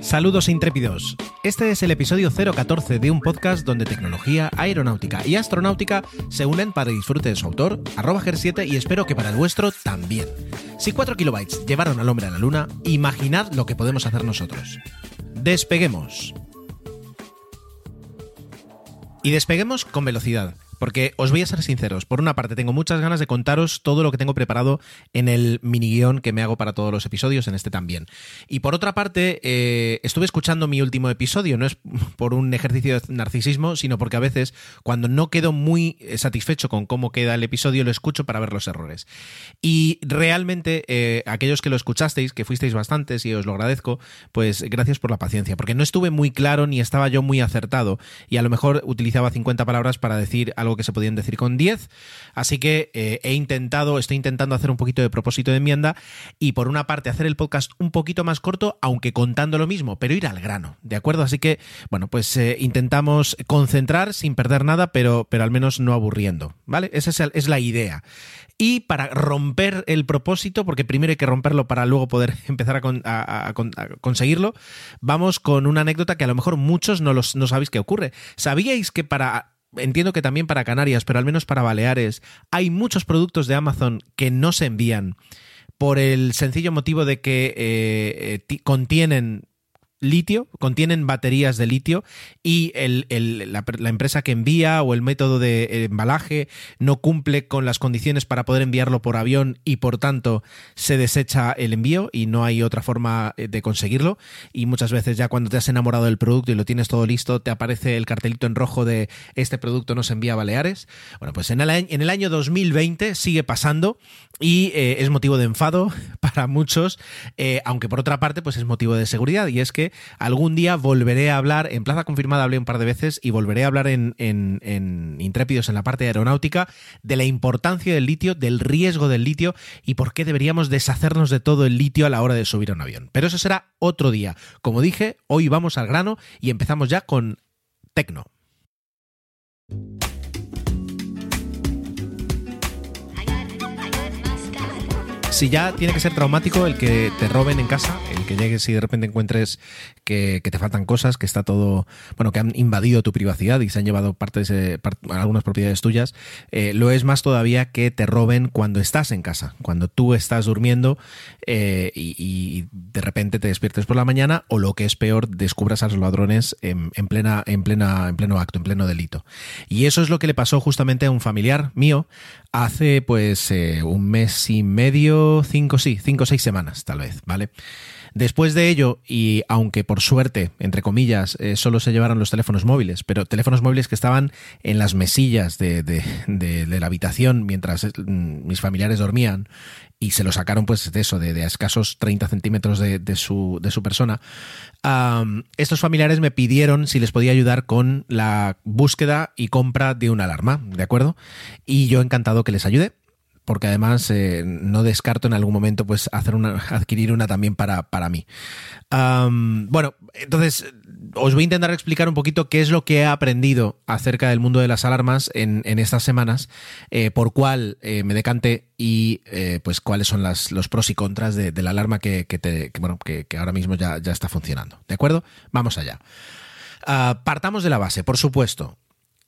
Saludos intrépidos. Este es el episodio 014 de un podcast donde tecnología, aeronáutica y astronáutica se unen para disfrute de su autor, arroba GER7 y espero que para el vuestro también. Si 4 kilobytes llevaron al hombre a la luna, imaginad lo que podemos hacer nosotros. Despeguemos. Y despeguemos con velocidad. Porque os voy a ser sinceros, por una parte tengo muchas ganas de contaros todo lo que tengo preparado en el mini guion que me hago para todos los episodios, en este también. Y por otra parte, eh, estuve escuchando mi último episodio, no es por un ejercicio de narcisismo, sino porque a veces cuando no quedo muy satisfecho con cómo queda el episodio, lo escucho para ver los errores. Y realmente, eh, aquellos que lo escuchasteis, que fuisteis bastantes y os lo agradezco, pues gracias por la paciencia, porque no estuve muy claro ni estaba yo muy acertado y a lo mejor utilizaba 50 palabras para decir algo que se podían decir con 10. Así que eh, he intentado, estoy intentando hacer un poquito de propósito de enmienda y por una parte hacer el podcast un poquito más corto, aunque contando lo mismo, pero ir al grano, ¿de acuerdo? Así que, bueno, pues eh, intentamos concentrar sin perder nada, pero, pero al menos no aburriendo, ¿vale? Esa es, es la idea. Y para romper el propósito, porque primero hay que romperlo para luego poder empezar a, conseguirlo, vamos con una anécdota que a lo mejor muchos no, los, no sabéis qué ocurre. ¿Sabíais que para entiendo que también para Canarias, pero al menos para Baleares, hay muchos productos de Amazon que no se envían por el sencillo motivo de que eh, eh, contienen litio, contienen baterías de litio y la, empresa que envía o el método de eh, embalaje no cumple con las condiciones para poder enviarlo por avión y por tanto se desecha el envío y no hay otra forma eh, de conseguirlo y muchas veces ya cuando te has enamorado del producto y lo tienes todo listo te aparece el cartelito en rojo de este producto no se envía a Baleares. Bueno, pues en el, en el año 2020 sigue pasando y eh, es motivo de enfado para muchos, aunque por otra parte pues es motivo de seguridad y es que algún día volveré a hablar, en Plaza Confirmada hablé un par de veces y volveré a hablar en, en Intrépidos en la parte aeronáutica de la importancia del litio, del riesgo del litio y por qué deberíamos deshacernos de todo el litio a la hora de subir a un avión. Pero eso será otro día. Como dije, hoy vamos al grano y empezamos ya con Tecno. Si ya tiene que ser traumático el que te roben en casa, el que llegues y de repente encuentres que, te faltan cosas, que está todo, bueno, que han invadido tu privacidad y se han llevado parte algunas propiedades tuyas, eh, lo es más todavía que te roben cuando estás en casa, cuando tú estás durmiendo eh, y, de repente te despiertes por la mañana o lo que es peor, descubras a los ladrones en, plena, en, plena, en pleno acto, en pleno delito. Y eso es lo que le pasó justamente a un familiar mío hace pues eh, un mes y medio, cinco, sí, cinco o seis semanas tal vez, ¿vale? Después de ello, y aunque por suerte, entre comillas, eh, solo se llevaron los teléfonos móviles, pero teléfonos móviles que estaban en las mesillas de, de, la habitación mientras eh, mis familiares dormían y se lo sacaron pues de eso, de, escasos 30 centímetros de, su, de su persona, estos familiares me pidieron si les podía ayudar con la búsqueda y compra de una alarma, ¿de acuerdo? Y yo encantado que les ayude porque además eh, no descarto en algún momento pues hacer una, adquirir una también para, para mí. bueno, entonces os voy a intentar explicar un poquito qué es lo que he aprendido acerca del mundo de las alarmas en, estas semanas, eh, por cuál eh, me decante y pues cuáles son los pros y contras de, la alarma que, ahora mismo ya, ya, está funcionando. ¿De acuerdo? Vamos allá. Ah, partamos de la base, por supuesto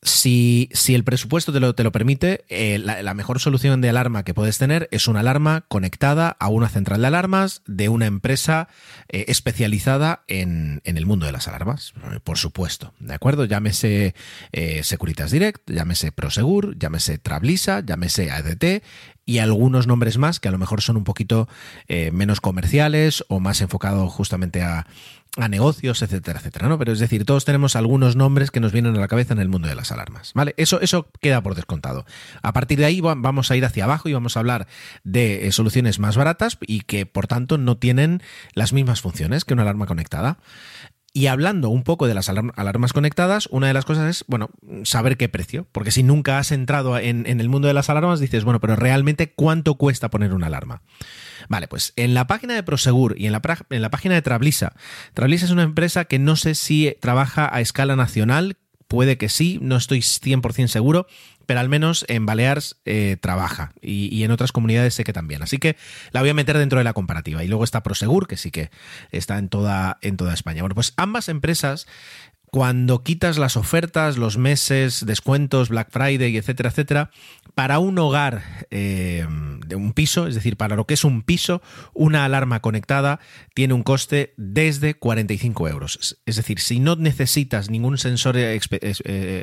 si, el presupuesto te lo, te lo permite, eh, la, mejor solución de alarma que puedes tener es una alarma conectada a una central de alarmas de una empresa eh, especializada en, el mundo de las alarmas, por supuesto. ¿De acuerdo? Llámese eh, Securitas Direct, llámese Prosegur, llámese Trablisa, llámese ADT y algunos nombres más que a lo mejor son un poquito eh, menos comerciales o más enfocados justamente a, a negocios, etcétera, etcétera, ¿no? Pero es decir, todos tenemos algunos nombres que nos vienen a la cabeza en el mundo de las alarmas, ¿vale? Eso, eso queda por descontado. A partir de ahí vamos a ir hacia abajo y vamos a hablar de eh, soluciones más baratas y que, por tanto, no tienen las mismas funciones que una alarma conectada. Y hablando un poco de las alarmas conectadas, una de las cosas es, bueno, saber qué precio. Porque si nunca has entrado en, en, el mundo de las alarmas, dices, bueno, pero realmente cuánto cuesta poner una alarma. Vale, pues en la página de Prosegur y en la, en la página de Trablisa, Trablisa es una empresa que no sé si trabaja a escala nacional, puede que sí, no estoy 100% seguro, pero al menos en Baleares eh, trabaja y, y, en otras comunidades sé que también. Así que la voy a meter dentro de la comparativa. Y luego está Prosegur, que sí que está en toda, en toda España. Bueno, pues ambas empresas cuando quitas las ofertas, los meses, descuentos, Black Friday, etcétera, etcétera, para un hogar eh, de un piso, es decir, para lo que es un piso, una alarma conectada tiene un coste desde 45 euros. Es decir, si no necesitas ningún sensor eh,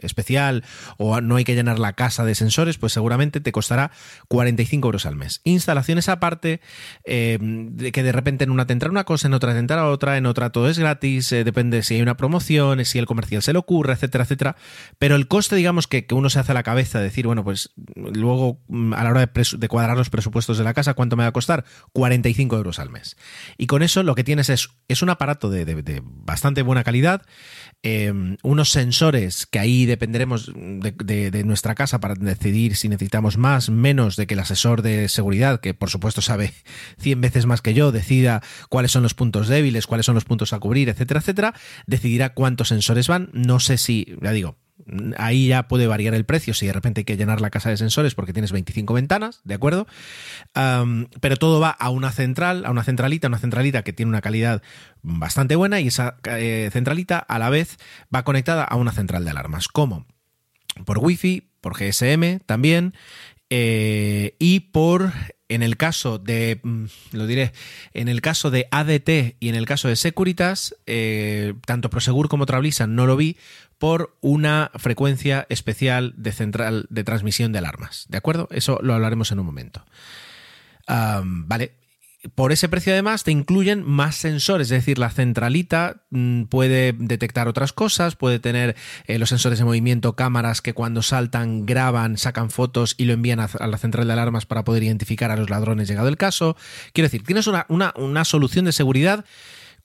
especial o no hay que llenar la casa de sensores, pues seguramente te costará 45 euros al mes. Instalaciones aparte, eh, de que de repente en una te entra una cosa, en otra te entra otra, en otra todo es gratis, depende si hay una promoción, si el comercial se le ocurre, etcétera, etcétera. Pero el coste, digamos, que, que uno se hace a la cabeza de decir, bueno, pues luego mm, a la hora de, cuadrar los presupuestos de la casa, ¿cuánto me va a costar? 45 euros al mes. Y con eso lo que tienes es, es un aparato de, de bastante buena calidad, eh, unos sensores que ahí dependeremos de, de, nuestra casa para decidir si necesitamos más, menos de que el asesor de seguridad, que por supuesto sabe 100 veces más que yo, decida cuáles son los puntos débiles, cuáles son los puntos a cubrir, etcétera, etcétera, decidirá cuántos sensores van. No sé si, ya digo, ahí ya puede variar el precio si de repente hay que llenar la casa de sensores porque tienes 25 ventanas, ¿de acuerdo? Pero todo va a una central, a una centralita, una centralita que tiene una calidad bastante buena y esa eh, centralita a la vez va conectada a una central de alarmas. ¿Cómo? Por Wi-Fi, por GSM también eh, y por en el caso de, mm, lo diré, en el caso de ADT y en el caso de Securitas, eh, tanto Prosegur como Trablisa no lo vi por una frecuencia especial de central de transmisión de alarmas. ¿De acuerdo? Eso lo hablaremos en un momento. Vale, por ese precio además te incluyen más sensores, es decir, la centralita mm, puede detectar otras cosas, puede tener eh, los sensores de movimiento, cámaras que cuando saltan graban, sacan fotos y lo envían a, la central de alarmas para poder identificar a los ladrones llegado el caso. Quiero decir, tienes una, una, una solución de seguridad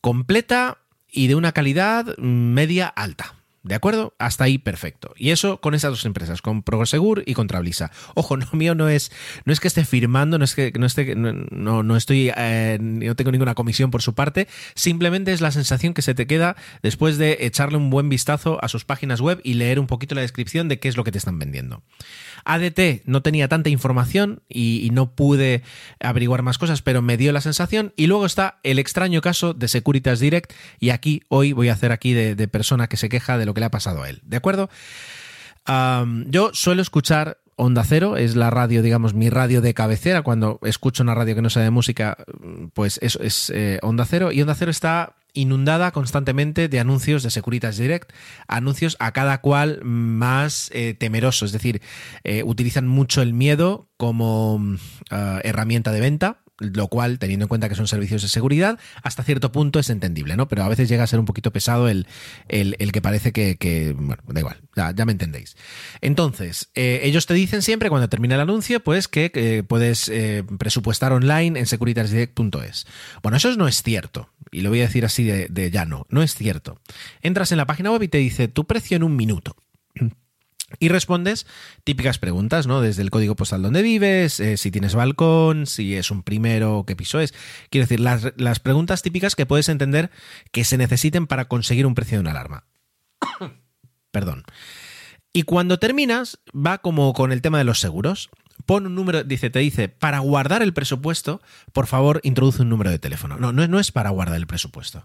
completa y de una calidad mm, media alta. ¿De acuerdo? Hasta ahí perfecto. Y eso con esas dos empresas, con Prosegur y con Trablisa. Ojo, no mío no es, no es que esté firmando, no es que no esté, no, no estoy, eh, no tengo ninguna comisión por su parte. Simplemente es la sensación que se te queda después de echarle un buen vistazo a sus páginas web y leer un poquito la descripción de qué es lo que te están vendiendo. ADT no tenía tanta información y, no pude averiguar más cosas, pero me dio la sensación. Y luego está el extraño caso de Securitas Direct. Y aquí hoy voy a hacer aquí de, de persona que se queja de lo que le ha pasado a él. ¿De acuerdo? Yo suelo escuchar Onda Cero, es la radio, digamos, mi radio de cabecera. Cuando escucho una radio que no sea de música, pues eso es eh, Onda Cero. Y Onda Cero está inundada constantemente de anuncios de Securitas Direct, anuncios a cada cual más eh, temeroso, es decir, eh, utilizan mucho el miedo como uh, herramienta de venta lo cual, teniendo en cuenta que son servicios de seguridad, hasta cierto punto es entendible, ¿no? Pero a veces llega a ser un poquito pesado el, el, que parece que, bueno, da igual, ya, ya me entendéis. Entonces, eh, ellos te dicen siempre cuando termina el anuncio, pues que eh, puedes eh, presupuestar online en securitasdirect.es. Bueno, eso no es cierto, y lo voy a decir así de, de llano, no es cierto. Entras en la página web y te dice tu precio en un minuto. Y respondes típicas preguntas, ¿no? Desde el código postal donde vives, eh, si tienes balcón, si es un primero, qué piso es. Quiero decir, las, las, preguntas típicas que puedes entender que se necesiten para conseguir un precio de una alarma. Perdón. Y cuando terminas, va como con el tema de los seguros. Pon un número, dice, te dice, para guardar el presupuesto, por favor, introduce un número de teléfono. No, no, no es para guardar el presupuesto.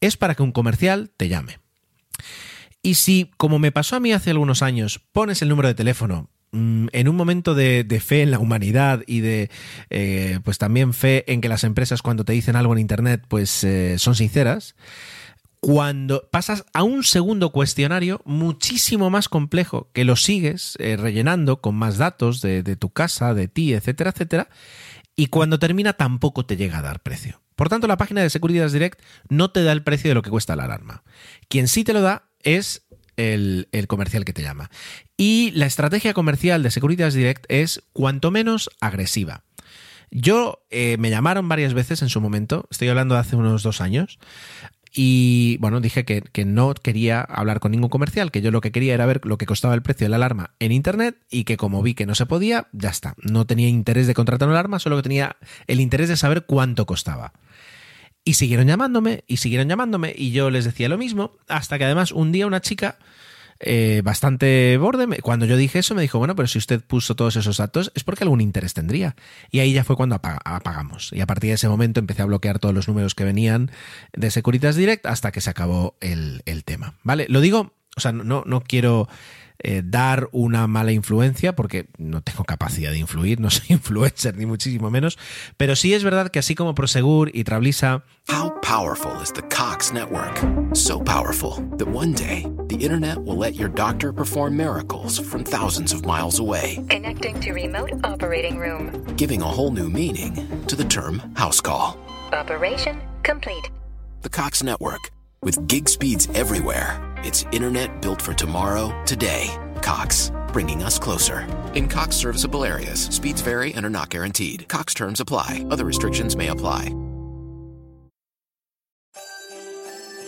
Es para que un comercial te llame. Y si, como me pasó a mí hace algunos años, pones el número de teléfono mm, en un momento de, fe en la humanidad y de eh, pues también fe en que las empresas cuando te dicen algo en internet pues eh, son sinceras cuando pasas a un segundo cuestionario muchísimo más complejo, que lo sigues eh, rellenando con más datos de, de tu casa, de ti, etcétera, etcétera, y cuando termina tampoco te llega a dar precio. Por tanto, la página de Securitas Direct no te da el precio de lo que cuesta la alarma. Quien sí te lo da es el, el, comercial que te llama. Y la estrategia comercial de Securitas Direct es cuanto menos agresiva. Yo eh, me llamaron varias veces en su momento, estoy hablando de hace unos dos años, y bueno, dije que, que, no quería hablar con ningún comercial, que yo lo que quería era ver lo que costaba el precio de la alarma en internet y que como vi que no se podía, ya está. No tenía interés de contratar una alarma, solo que tenía el interés de saber cuánto costaba. Y siguieron llamándome, y siguieron llamándome, y yo les decía lo mismo, hasta que además un día una chica eh, bastante borde, cuando yo dije eso me dijo, bueno, pero si usted puso todos esos datos es porque algún interés tendría. Y ahí ya fue cuando apagamos. Y a partir de ese momento empecé a bloquear todos los números que venían de Securitas Direct hasta que se acabó el, el tema. ¿Vale? Lo digo, o sea, no, no quiero eh, dar una mala influencia, porque no tengo capacidad de influir, no soy influencer ni muchísimo menos, pero sí es verdad que así como Prosegur y Trablisa... How powerful is the Cox network? So powerful that one day the internet will let your doctor perform miracles from thousands of miles away. Connecting to remote operating room. Giving a whole new meaning to the term house call. Operation complete. The Cox network with gig speeds everywhere. It's internet built for tomorrow, today. Cox, bringing us closer. In Cox serviceable areas, speeds vary and are not guaranteed. Cox terms apply, other restrictions may apply.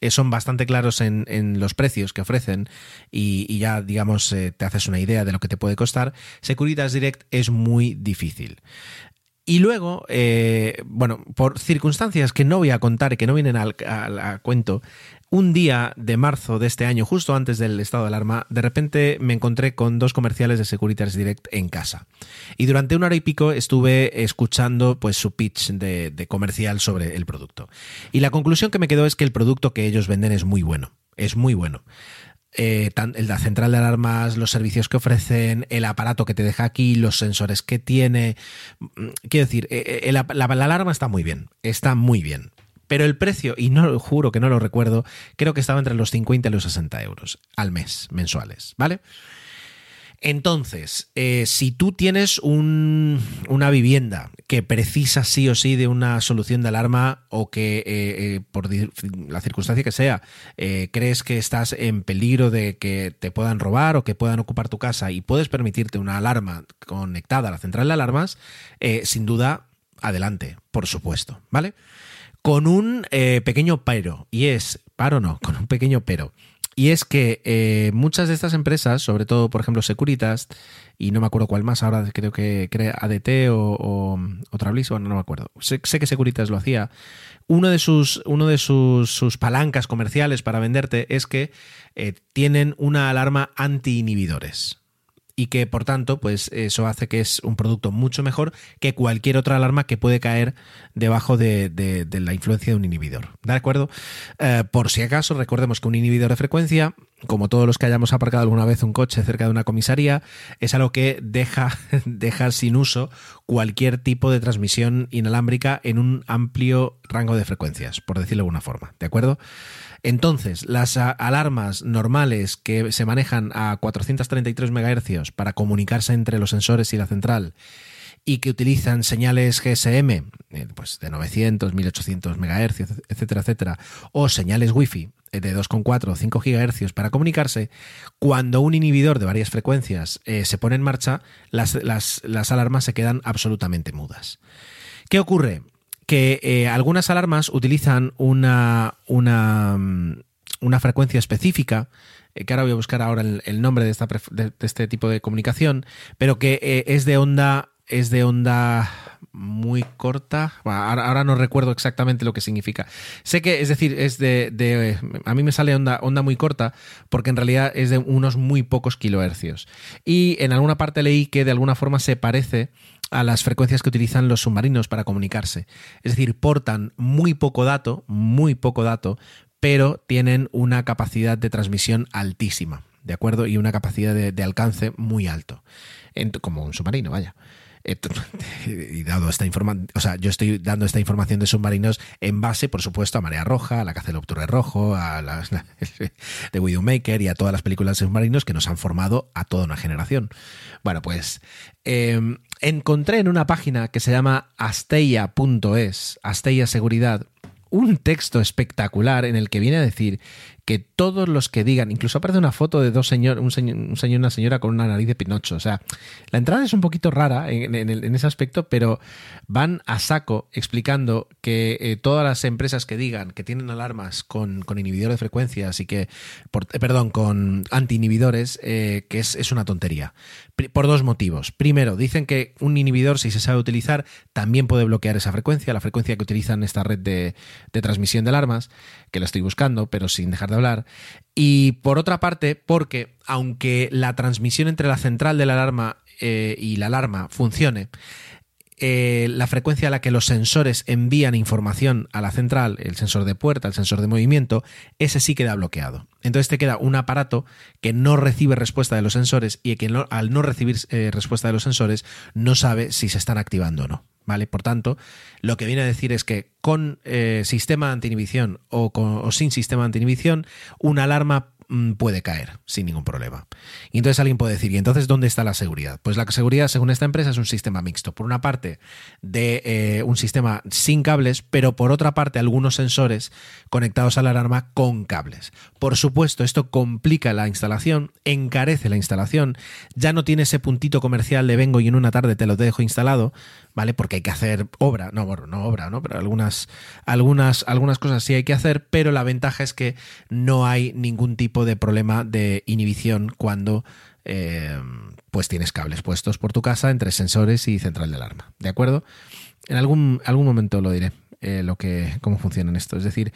Eh, son bastante claros en, en, los precios que ofrecen y, y ya, digamos, eh, te haces una idea de lo que te puede costar, Securitas Direct es muy difícil. Y luego, eh, bueno, por circunstancias que no voy a contar y que no vienen al, al, al, cuento, un día de marzo de este año, justo antes del estado de alarma, de repente me encontré con dos comerciales de Securitas Direct en casa. Y durante una hora y pico estuve escuchando pues su pitch de, comercial sobre el producto. Y la conclusión que me quedó es que el producto que ellos venden es muy bueno. Es muy bueno. Eh, la central de alarmas, los servicios que ofrecen, el aparato que te deja aquí, los sensores que tiene. Quiero decir, eh, la, la, alarma está muy bien, está muy bien. Pero el precio, y no juro que no lo recuerdo, creo que estaba entre los 50 y los 60 euros al mes, mensuales, ¿vale? Entonces, eh, si tú tienes un, una vivienda que precisa sí o sí de una solución de alarma o que eh, eh, por la circunstancia que sea crees que estás en peligro de que te puedan robar o que puedan ocupar tu casa y puedes permitirte una alarma conectada a la central de alarmas, sin duda, adelante, por supuesto, ¿vale? Con un eh, pequeño pero, y es, paro no, con un pequeño pero. Y es que eh, muchas de estas empresas, sobre todo, por ejemplo, Securitas, y no me acuerdo cuál más, ahora creo que crea ADT o, o, o Trablis, bueno, no me acuerdo. Sé, sé, que Securitas lo hacía. Uno de sus, uno de sus, sus palancas comerciales para venderte es que eh, tienen una alarma anti-inhibidores y que por tanto pues eso hace que es un producto mucho mejor que cualquier otra alarma que puede caer debajo de, de, la influencia de un inhibidor. ¿De acuerdo? Eh, por si acaso recordemos que un inhibidor de frecuencia como todos los que hayamos aparcado alguna vez un coche cerca de una comisaría, es algo que deja, deja sin uso cualquier tipo de transmisión inalámbrica en un amplio rango de frecuencias, por decirlo de alguna forma. ¿De acuerdo? Entonces, las alarmas normales que se manejan a 433 MHz para comunicarse entre los sensores y la central y que utilizan señales GSM, eh, pues de 900, 1800 MHz, etcétera, etcétera, o señales Wi-Fi de 2,4 o 5 GHz para comunicarse, cuando un inhibidor de varias frecuencias eh, se pone en marcha, las, alarmas se quedan absolutamente mudas. ¿Qué ocurre? Que eh, algunas alarmas utilizan una, una, una frecuencia específica eh, que ahora voy a buscar ahora el, nombre de, esta, de, de, este tipo de comunicación, pero que eh, es de onda es de onda muy corta. Ahora, no recuerdo exactamente lo que significa. Sé que, es decir, es de, a mí me sale onda, onda muy corta porque en realidad es de unos muy pocos kilohercios. Y en alguna parte leí que de alguna forma se parece a las frecuencias que utilizan los submarinos para comunicarse. Es decir, portan muy poco dato, muy poco dato, pero tienen una capacidad de transmisión altísima, ¿de acuerdo? Y una capacidad de, alcance muy alto, como un submarino, vaya. Y dado esta información, o sea, yo estoy dando esta información de submarinos en base, por supuesto, a Marea Roja, a la Caza del Octubre Rojo, a las de Widowmaker y a todas las películas de submarinos que nos han formado a toda una generación. Bueno, pues em, encontré en una página que se llama asteia.es, Asteia Seguridad, un texto espectacular en el que viene a decir que todos los que digan, incluso aparece una foto de dos señores, un señor, un señor y una señora con una nariz de Pinocho. O sea, la entrada es un poquito rara en, ese aspecto, pero van a saco explicando que eh, todas las empresas que digan que tienen alarmas con, con inhibidores de frecuencias y que, eh, perdón, con anti-inhibidores, eh, que es, es una tontería. Por dos motivos. Primero, dicen que un inhibidor, si se sabe utilizar, también puede bloquear esa frecuencia, la frecuencia que utilizan esta red de, de transmisión de alarmas, que la estoy buscando, pero sin dejar de Y por otra parte, porque aunque la transmisión entre la central de la alarma eh, y la alarma funcione, eh, la frecuencia a la que los sensores envían información a la central, el sensor de puerta, el sensor de movimiento, ese sí queda bloqueado. Entonces te queda un aparato que no recibe respuesta de los sensores y que al no recibir eh, respuesta de los sensores no sabe si se están activando o no. ¿Vale? Por tanto, lo que viene a decir es que con sistema de anti-inhibición o, o sin sistema anti-inhibición, una alarma puede caer sin ningún problema. Y entonces alguien puede decir, ¿y entonces dónde está la seguridad? Pues la seguridad, según esta empresa, es un sistema mixto. Por una parte, de eh, un sistema sin cables, pero por otra parte, algunos sensores conectados a la alarma con cables. Por supuesto, esto complica la instalación, encarece la instalación, ya no tiene ese puntito comercial de vengo y en una tarde te lo dejo instalado, ¿vale? Porque hay que hacer obra, no, bueno, no obra, ¿no? Pero algunas, algunas, algunas cosas sí hay que hacer, pero la ventaja es que no hay ningún tipo de problema de inhibición cuando eh, pues tienes cables puestos por tu casa entre sensores y central de alarma, ¿de acuerdo? En algún, algún momento lo diré. Eh, lo que, cómo funcionan esto. Es decir,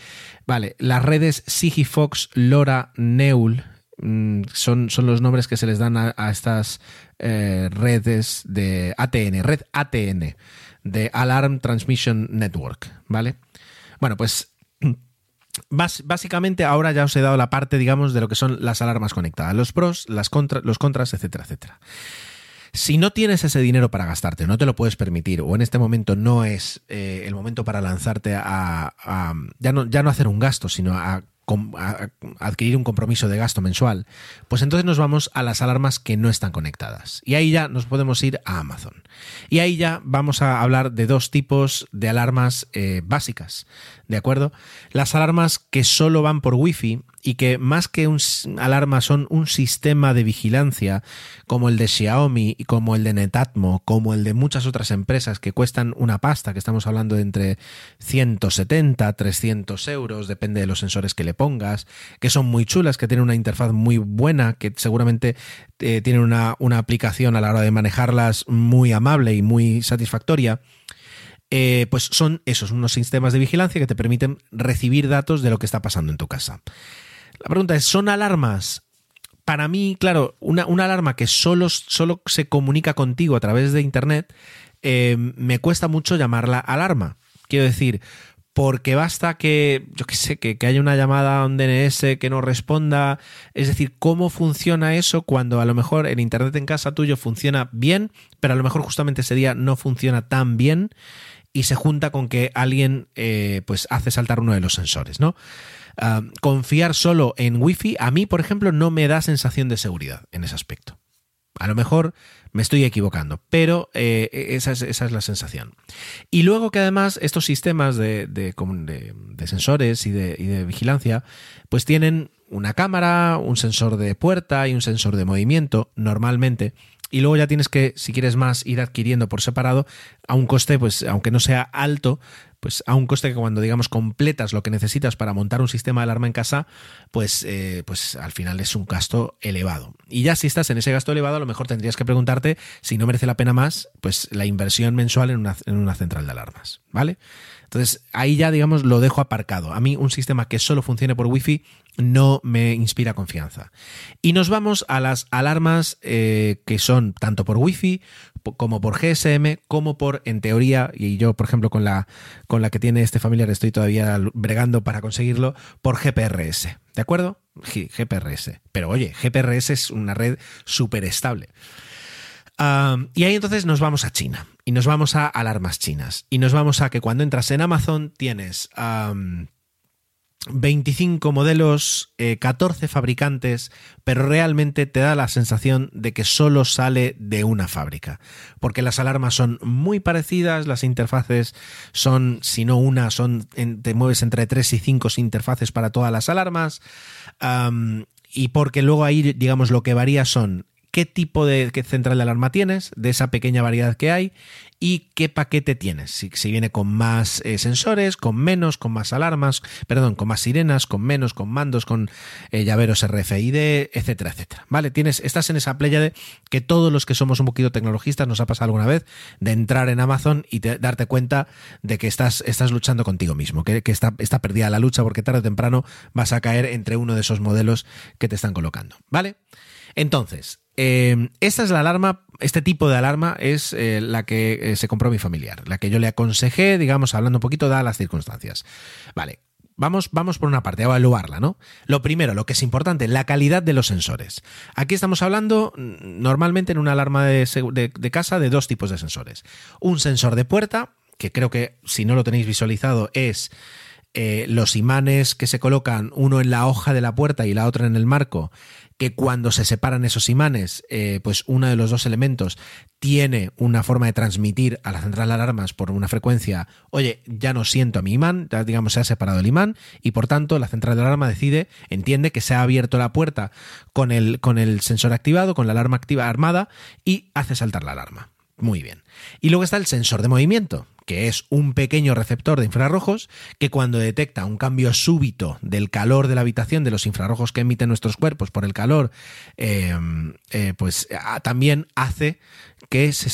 vale, las redes Sigifox, LoRa, Neul, Mm, son, son los nombres que se les dan a, estas eh, redes de ATN, red ATN, de Alarm Transmission Network, ¿vale? Bueno, pues básicamente ahora ya os he dado la parte, digamos, de lo que son las alarmas conectadas, los pros, las los contras, etcétera, etcétera. Si no tienes ese dinero para gastarte, no te lo puedes permitir, o en este momento no es eh, el momento para lanzarte a, ya, no, ya no hacer un gasto, sino a adquirir un compromiso de gasto mensual, pues entonces nos vamos a las alarmas que no están conectadas. Y ahí ya nos podemos ir a Amazon. Y ahí ya vamos a hablar de dos tipos de alarmas eh, básicas, ¿de acuerdo? Las alarmas que solo van por Wi-Fi y que más que un alarma son un sistema de vigilancia como el de Xiaomi, como el de Netatmo, como el de muchas otras empresas que cuestan una pasta, que estamos hablando de entre 170, 300 euros, depende de los sensores que le pongas, que son muy chulas, que tienen una interfaz muy buena, que seguramente eh, tienen una, una aplicación a la hora de manejarlas muy amable y muy satisfactoria. Eh, pues son esos, unos sistemas de vigilancia que te permiten recibir datos de lo que está pasando en tu casa. La pregunta es, ¿son alarmas? Para mí, claro, una, alarma que solo, solo, se comunica contigo a través de Internet, eh, me cuesta mucho llamarla alarma. Quiero decir, porque basta que, yo qué sé, que, que, haya una llamada a un DNS que no responda. Es decir, ¿cómo funciona eso cuando a lo mejor el Internet en casa tuyo funciona bien, pero a lo mejor justamente ese día no funciona tan bien y se junta con que alguien eh, pues hace saltar uno de los sensores, ¿no? Ah, confiar solo en Wi-Fi, a mí, por ejemplo, no me da sensación de seguridad en ese aspecto. A lo mejor me estoy equivocando, pero eh, esa, es, la sensación. Y luego que además estos sistemas de, sensores y de, vigilancia, pues tienen una cámara, un sensor de puerta y un sensor de movimiento, normalmente. Y luego ya tienes que, si quieres más, ir adquiriendo por separado a un coste, pues aunque no sea alto, pues a un coste que cuando digamos completas lo que necesitas para montar un sistema de alarma en casa, pues, eh, pues al final es un gasto elevado. Y ya si estás en ese gasto elevado, a lo mejor tendrías que preguntarte si no merece la pena más pues la inversión mensual en una, en una central de alarmas, ¿vale? Entonces, ahí ya, digamos, lo dejo aparcado. A mí un sistema que solo funcione por Wi-Fi no me inspira confianza. Y nos vamos a las alarmas eh, que son tanto por Wi-Fi como por GSM, como por, en teoría, y yo, por ejemplo, con la, con la que tiene este familiar estoy todavía bregando para conseguirlo, por GPRS. ¿De acuerdo? GPRS. Pero oye, GPRS es una red súper estable y ahí entonces nos vamos a China y nos vamos a alarmas chinas y nos vamos a que cuando entras en Amazon tienes 25 modelos, 14 eh, fabricantes, pero realmente te da la sensación de que solo sale de una fábrica, porque las alarmas son muy parecidas, las interfaces son, si no una, son te mueves entre 3 y 5 interfaces para todas las alarmas, y porque luego ahí, digamos, lo que varía son qué tipo de central de alarma tienes, de esa pequeña variedad que hay, y qué paquete tienes. Si, viene con más eh, sensores, con menos, con más alarmas, perdón, con más sirenas, con menos, con mandos, con eh, llaveros RFID, etcétera, etcétera. Vale, tienes, estás en esa playa de que todos los que somos un poquito tecnologistas nos ha pasado alguna vez de entrar en Amazon y darte cuenta de que estás, estás luchando contigo mismo, que, está, está perdida la lucha porque tarde o temprano vas a caer entre uno de esos modelos que te están colocando. ¿Vale? Entonces, eh, esta es la alarma, este tipo de alarma es eh, la que eh, se compró mi familiar, la que yo le aconsejé, digamos, hablando un poquito de las circunstancias. Vale, Vamos, vamos, por una parte a evaluarla, ¿no? Lo primero, lo que es importante, la calidad de los sensores. Aquí estamos hablando mm, normalmente en una alarma de, de, casa de dos tipos de sensores. Un sensor de puerta, que creo que si no lo tenéis visualizado es los imanes que se colocan uno en la hoja de la puerta y la otra en el marco, que cuando se separan esos imanes, eh, pues uno de los dos elementos tiene una forma de transmitir a la central de alarmas por una frecuencia, oye, ya no siento a mi imán, ya digamos se ha separado el imán y por tanto la central de alarma decide, entiende que se ha abierto la puerta con el, con el sensor activado, con la alarma activa armada y hace saltar la alarma. Muy bien. Y luego está el sensor de movimiento, que es un pequeño receptor de infrarrojos que cuando detecta un cambio súbito del calor de la habitación, de los infrarrojos que emiten nuestros cuerpos por el calor, eh, eh, pues también hace que se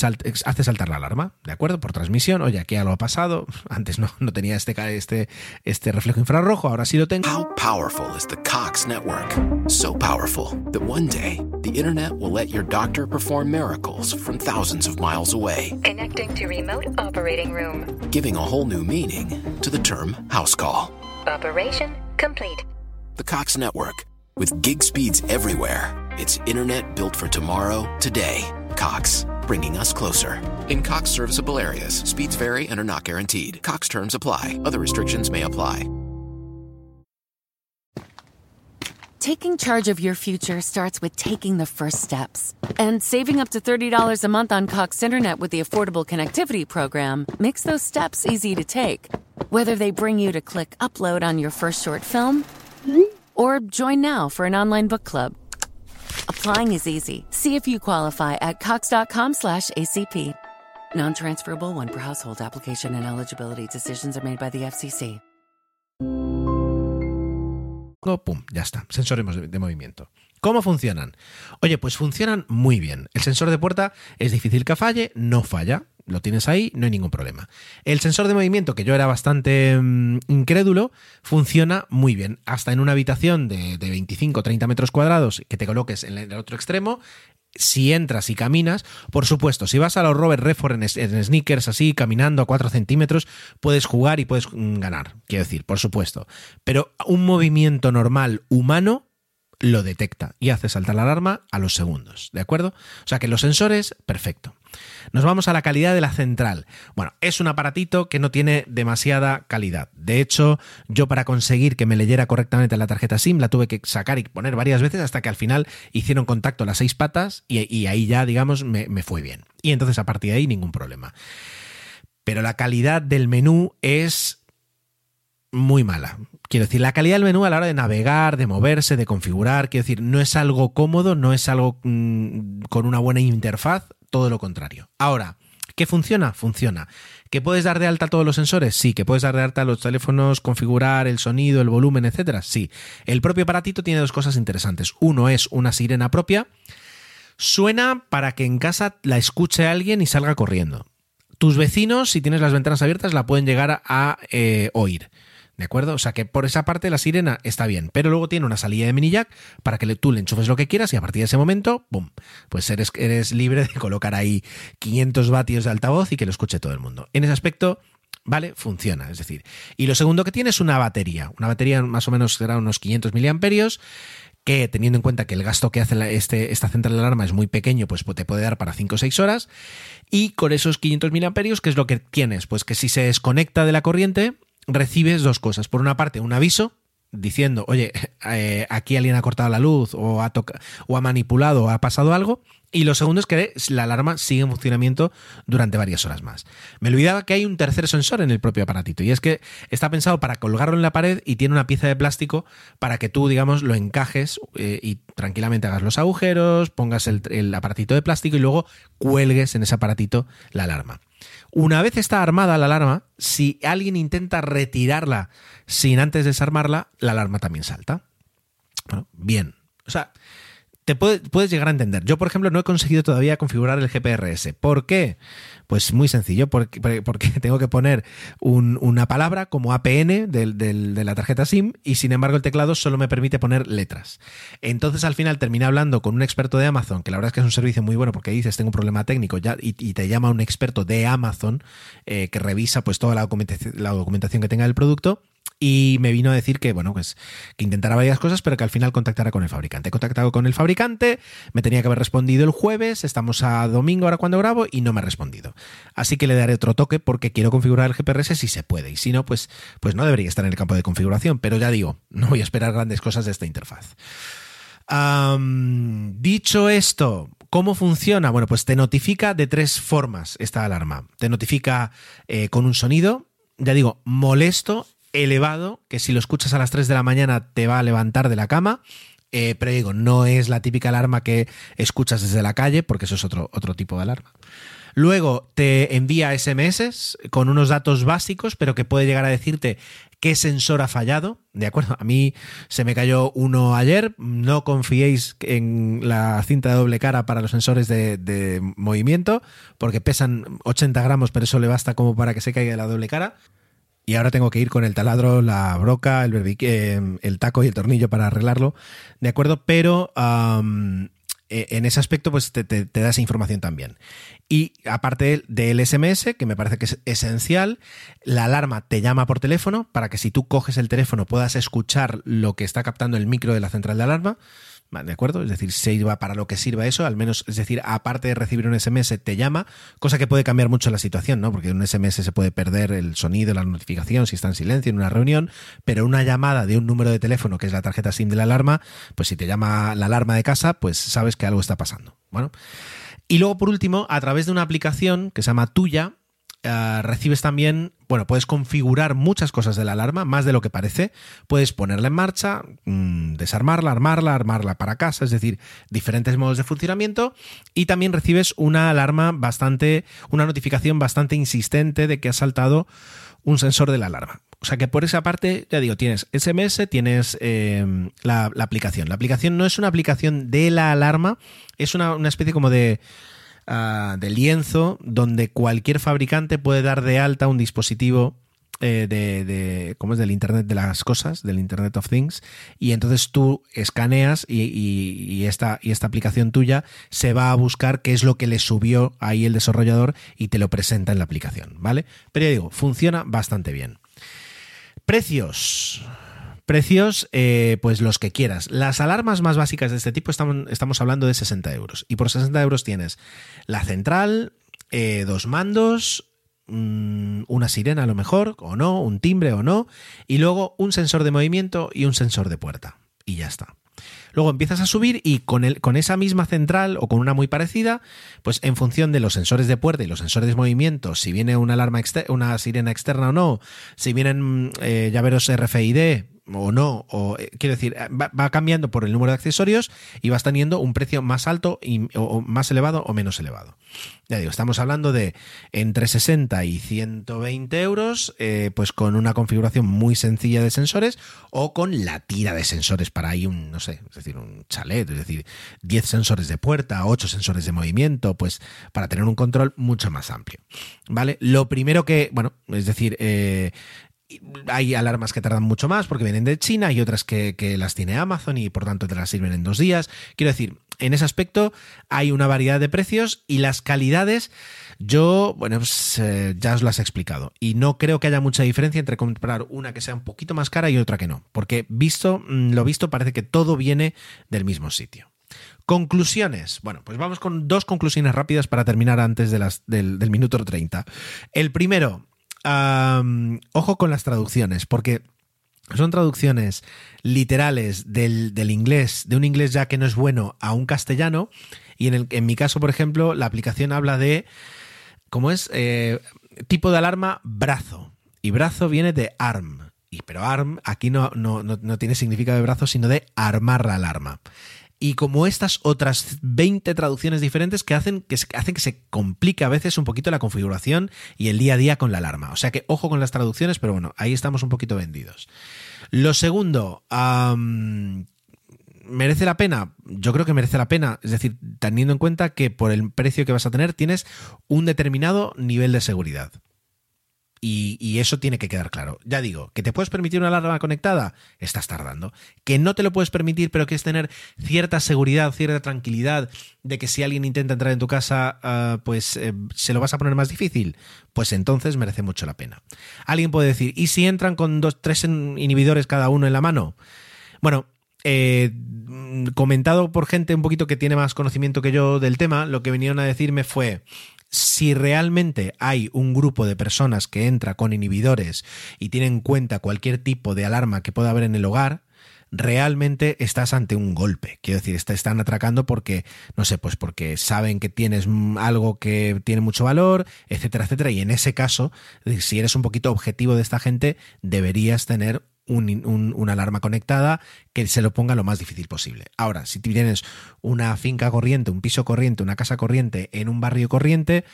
hace saltar la alarma, ¿de acuerdo? Por transmisión, oye, aquí algo ha pasado, antes no, no tenía este, este, este reflejo infrarrojo, ahora sí lo tengo. How powerful is the Cox network? So powerful that one day the internet will let your doctor perform miracles from thousands of miles away. Connecting to remote operating room. Giving a whole new meaning to the term house call. Operation complete. The Cox network with gig speeds everywhere. It's internet built for tomorrow, today. Cox bringing us closer. In Cox serviceable areas, speeds vary and are not guaranteed. Cox terms apply, other restrictions may apply. Taking charge of your future starts with taking the first steps. And saving up to $30 a month on Cox Internet with the Affordable Connectivity Program makes those steps easy to take. Whether they bring you to click upload on your first short film or join now for an online book club. Applying is easy. See if you qualify at cox.com slash ACP. Non-transferable one per household application and eligibility decisions are made by the FCC. Pum, ya está. Sensores de movimiento. ¿Cómo funcionan? Oye, pues funcionan muy bien. El sensor de puerta es difícil que falle, no falla lo tienes ahí, no hay ningún problema. El sensor de movimiento, que yo era bastante mm, incrédulo, funciona muy bien. Hasta en una habitación de, 25 30 metros cuadrados que te coloques en el otro extremo, si entras y caminas, por supuesto, si vas a los Robert Redford en, en, sneakers así, caminando a 4 centímetros, puedes jugar y puedes mm, ganar, quiero decir, por supuesto. Pero un movimiento normal humano lo detecta y hace saltar la alarma a los segundos, ¿de acuerdo? O sea que los sensores, perfecto. Nos vamos a la calidad de la central. Bueno, es un aparatito que no tiene demasiada calidad. De hecho, yo para conseguir que me leyera correctamente la tarjeta SIM la tuve que sacar y poner varias veces hasta que al final hicieron contacto las seis patas y, ahí ya, digamos, me, me fue bien. Y entonces a partir de ahí ningún problema. Pero la calidad del menú es muy mala. Quiero decir, la calidad del menú a la hora de navegar, de moverse, de configurar, quiero decir, no es algo cómodo, no es algo mm, con una buena interfaz, todo lo contrario. Ahora, ¿qué funciona? Funciona. ¿Que puedes dar de alta todos los sensores? Sí. ¿Que puedes dar de alta los teléfonos, configurar el sonido, el volumen, etcétera? Sí. El propio aparatito tiene dos cosas interesantes. Uno es una sirena propia Suena para que en casa la escuche alguien y salga corriendo. Tus vecinos, si tienes las ventanas abiertas, la pueden llegar a eh, oír. ¿De acuerdo? O sea que por esa parte la sirena está bien, pero luego tiene una salida de mini jack para que tú le enchufes lo que quieras y a partir de ese momento, ¡pum! Pues eres, eres libre de colocar ahí 500 vatios de altavoz y que lo escuche todo el mundo. En ese aspecto, ¿vale? Funciona, es decir. Y lo segundo que tiene es una batería. Una batería más o menos será unos 500 miliamperios que teniendo en cuenta que el gasto que hace este, esta central de alarma es muy pequeño, pues te puede dar para 5 o 6 horas. Y con esos 500 miliamperios, ¿qué es lo que tienes? Pues que si se desconecta de la corriente, recibes dos cosas. Por una parte, un aviso diciendo, oye, eh, aquí alguien ha cortado la luz o ha, o ha manipulado o ha pasado algo. Y lo segundo es que la alarma sigue en funcionamiento durante varias horas más. Me olvidaba que hay un tercer sensor en el propio aparatito y es que está pensado para colgarlo en la pared y tiene una pieza de plástico para que tú, digamos, lo encajes eh, y tranquilamente hagas los agujeros, pongas el, el aparatito de plástico y luego cuelgues en ese aparatito la alarma. Una vez está armada la alarma, si alguien intenta retirarla sin antes desarmarla, la alarma también salta. bien. O sea, puedes llegar a entender. Yo, por ejemplo, no he conseguido todavía configurar el GPRS. ¿Por qué? Pues muy sencillo, porque, tengo que poner una palabra como APN de la tarjeta SIM y sin embargo el teclado solo me permite poner letras. Entonces al final terminé hablando con un experto de Amazon, que la verdad es que es un servicio muy bueno porque dices tengo un problema técnico ya, y, te llama un experto de Amazon eh, que revisa pues toda la la documentación que tenga del producto y me vino a decir que, bueno, pues que intentara varias cosas, pero que al final contactara con el fabricante. He contactado con el fabricante, me tenía que haber respondido el jueves, estamos a domingo ahora cuando grabo y no me ha respondido. Así que le daré otro toque porque quiero configurar el GPRS si se puede. Y si no, pues, pues no debería estar en el campo de configuración. Pero ya digo, no voy a esperar grandes cosas de esta interfaz. dicho esto, ¿Cómo funciona? Bueno, pues te notifica de tres formas esta alarma. Te notifica eh, con un sonido, ya digo, molesto elevado, que si lo escuchas a las 3 de la mañana te va a levantar de la cama. Eh, pero digo, no es la típica alarma que escuchas desde la calle, porque eso es otro, otro tipo de alarma. Luego te envía SMS con unos datos básicos, pero que puede llegar a decirte qué sensor ha fallado. De acuerdo, a mí se me cayó uno ayer. No confiéis en la cinta de doble cara para los sensores de, de movimiento, porque pesan 80 gramos, pero eso le basta como para que se caiga la doble cara y ahora tengo que ir con el taladro, la broca, el, eh, el taco y el tornillo para arreglarlo, ¿de acuerdo? Pero e, en ese aspecto pues te, da esa información también. Y aparte del SMS, que me parece que es esencial, la alarma te llama por teléfono para que si tú coges el teléfono puedas escuchar lo que está captando el micro de la central de alarma. ¿De acuerdo? Es decir, sirva para lo que sirva eso, al menos, es decir, aparte de recibir un SMS, te llama, cosa que puede cambiar mucho la situación, ¿no? Porque en un SMS se puede perder el sonido, la notificación, si está en silencio en una reunión, pero una llamada de un número de teléfono, que es la tarjeta SIM de la alarma, pues si te llama la alarma de casa, pues sabes que algo está pasando. Bueno. Y luego, por último, a través de una aplicación que se llama Tuya, eh, recibes también, bueno, puedes configurar muchas cosas de la alarma, más de lo que parece. Puedes ponerla en marcha, mm, desarmarla, armarla, armarla para casa, es decir, diferentes modos de funcionamiento. Y también recibes una alarma bastante, una notificación bastante insistente de que ha saltado un sensor de la alarma. O sea que por esa parte, ya digo, tienes SMS, tienes eh, la, aplicación. La aplicación no es una aplicación de la alarma, es una especie como de Ah, de lienzo donde cualquier fabricante puede dar de alta un dispositivo eh, de, ¿cómo es? Del Internet de las cosas, del Internet of Things, y entonces tú escaneas y, esta, y esta aplicación tuya se va a buscar qué es lo que le subió ahí el desarrollador y te lo presenta en la aplicación, ¿vale? Pero ya digo, funciona bastante bien. Precios. Precios, eh, pues los que quieras. Las alarmas más básicas de este tipo estamos, estamos hablando de 60 euros. Y por 60 euros tienes la central, eh, dos mandos, mm, una sirena a lo mejor, o no, un timbre o no, y luego un sensor de movimiento y un sensor de puerta. Y ya está. Luego empiezas a subir y con, el, con esa misma central o con una muy parecida, pues en función de los sensores de puerta y los sensores de movimiento, si viene una alarma una sirena externa o no, si vienen eh, llaveros RFID, o no, o eh, quiero decir, va, va, cambiando por el número de accesorios y vas teniendo un precio más alto y, o, más elevado o menos elevado. Ya digo, estamos hablando de entre 60 y 120 euros, eh, pues con una configuración muy sencilla de sensores o con la tira de sensores para ahí un, no sé, es decir, un chalet, es decir, 10 sensores de puerta, 8 sensores de movimiento, pues para tener un control mucho más amplio. ¿Vale? Lo primero que, bueno, es decir, eh, hay alarmas que tardan mucho más porque vienen de China y otras que, las tiene Amazon y por tanto te las sirven en dos días. Quiero decir, en ese aspecto hay una variedad de precios y las calidades, yo, bueno, pues, eh, ya os las he explicado. Y no creo que haya mucha diferencia entre comprar una que sea un poquito más cara y otra que no. Porque visto, mm, lo visto, parece que todo viene del mismo sitio. Conclusiones. Bueno, pues vamos con dos conclusiones rápidas para terminar antes del minuto 30. El primero, ojo con las traducciones, porque son traducciones literales del, del, inglés, de un inglés ya que no es bueno, a un castellano. Y en, el, en mi caso, por ejemplo, la aplicación habla de, ¿cómo es? Eh, tipo de alarma brazo. Y brazo viene de arm. Y, pero arm aquí no, no, no tiene significado de brazo, sino de armar la alarma y como estas otras 20 traducciones diferentes que hacen que, hacen que se complique a veces un poquito la configuración y el día a día con la alarma. O sea que ojo con las traducciones, pero bueno, ahí estamos un poquito vendidos. Lo segundo, ¿merece la pena? Yo creo que merece la pena, es decir, teniendo en cuenta que por el precio que vas a tener tienes un determinado nivel de seguridad. Y, eso tiene que quedar claro. Ya digo, que te puedes permitir una alarma conectada, estás tardando. Que no te lo puedes permitir, pero que es tener cierta seguridad, cierta tranquilidad de que si alguien intenta entrar en tu casa, uh, pues eh, se lo vas a poner más difícil, pues entonces merece mucho la pena. Alguien puede decir, ¿y si entran con dos, tres inhibidores cada uno en la mano? Bueno, eh, comentado por gente un poquito que tiene más conocimiento que yo del tema, lo que vinieron a decirme fue, si realmente hay un grupo de personas que entra con inhibidores y tiene en cuenta cualquier tipo de alarma que pueda haber en el hogar, realmente estás ante un golpe. Quiero decir, te están atracando porque, no sé, pues porque saben que tienes algo que tiene mucho valor, etcétera, etcétera. Y en ese caso, si eres un poquito objetivo de esta gente, deberías tener un, un, una alarma conectada que se lo ponga lo más difícil posible. Ahora, si tienes una finca corriente, un piso corriente, una casa corriente en un barrio corriente,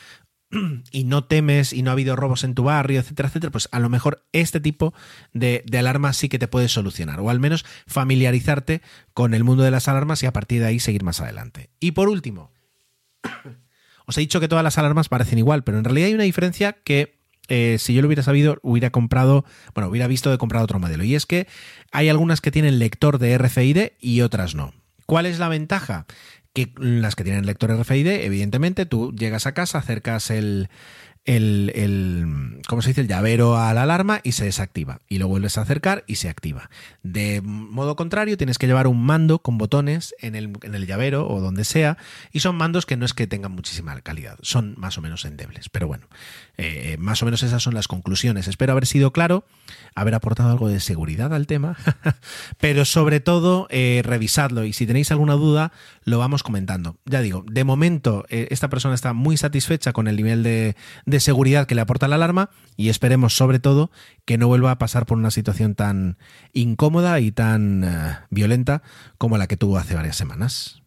y no temes y no ha habido robos en tu barrio, etcétera, etcétera, pues a lo mejor este tipo de, de alarma sí que te puede solucionar, o al menos familiarizarte con el mundo de las alarmas y a partir de ahí seguir más adelante. Y por último, os he dicho que todas las alarmas parecen igual, pero en realidad hay una diferencia que eh, si yo lo hubiera sabido, hubiera comprado, bueno, hubiera visto de comprar otro modelo. Y es que hay algunas que tienen lector de RFID y otras no. ¿Cuál es la ventaja? Que las que tienen lector RFID, evidentemente, tú llegas a casa, acercas el, el, el, ¿cómo se dice? el llavero a la alarma y se desactiva. Y lo vuelves a acercar y se activa. De modo contrario, tienes que llevar un mando con botones en el, en el llavero o donde sea. Y son mandos que no es que tengan muchísima calidad. Son más o menos endebles. Pero bueno, eh, más o menos esas son las conclusiones. Espero haber sido claro, haber aportado algo de seguridad al tema. Pero sobre todo, eh, revisadlo. Y si tenéis alguna duda, lo vamos comentando. Ya digo, de momento, eh, esta persona está muy satisfecha con el nivel de, de seguridad que le aporta la alarma y esperemos sobre todo que no vuelva a pasar por una situación tan incómoda y tan uh, violenta como la que tuvo hace varias semanas.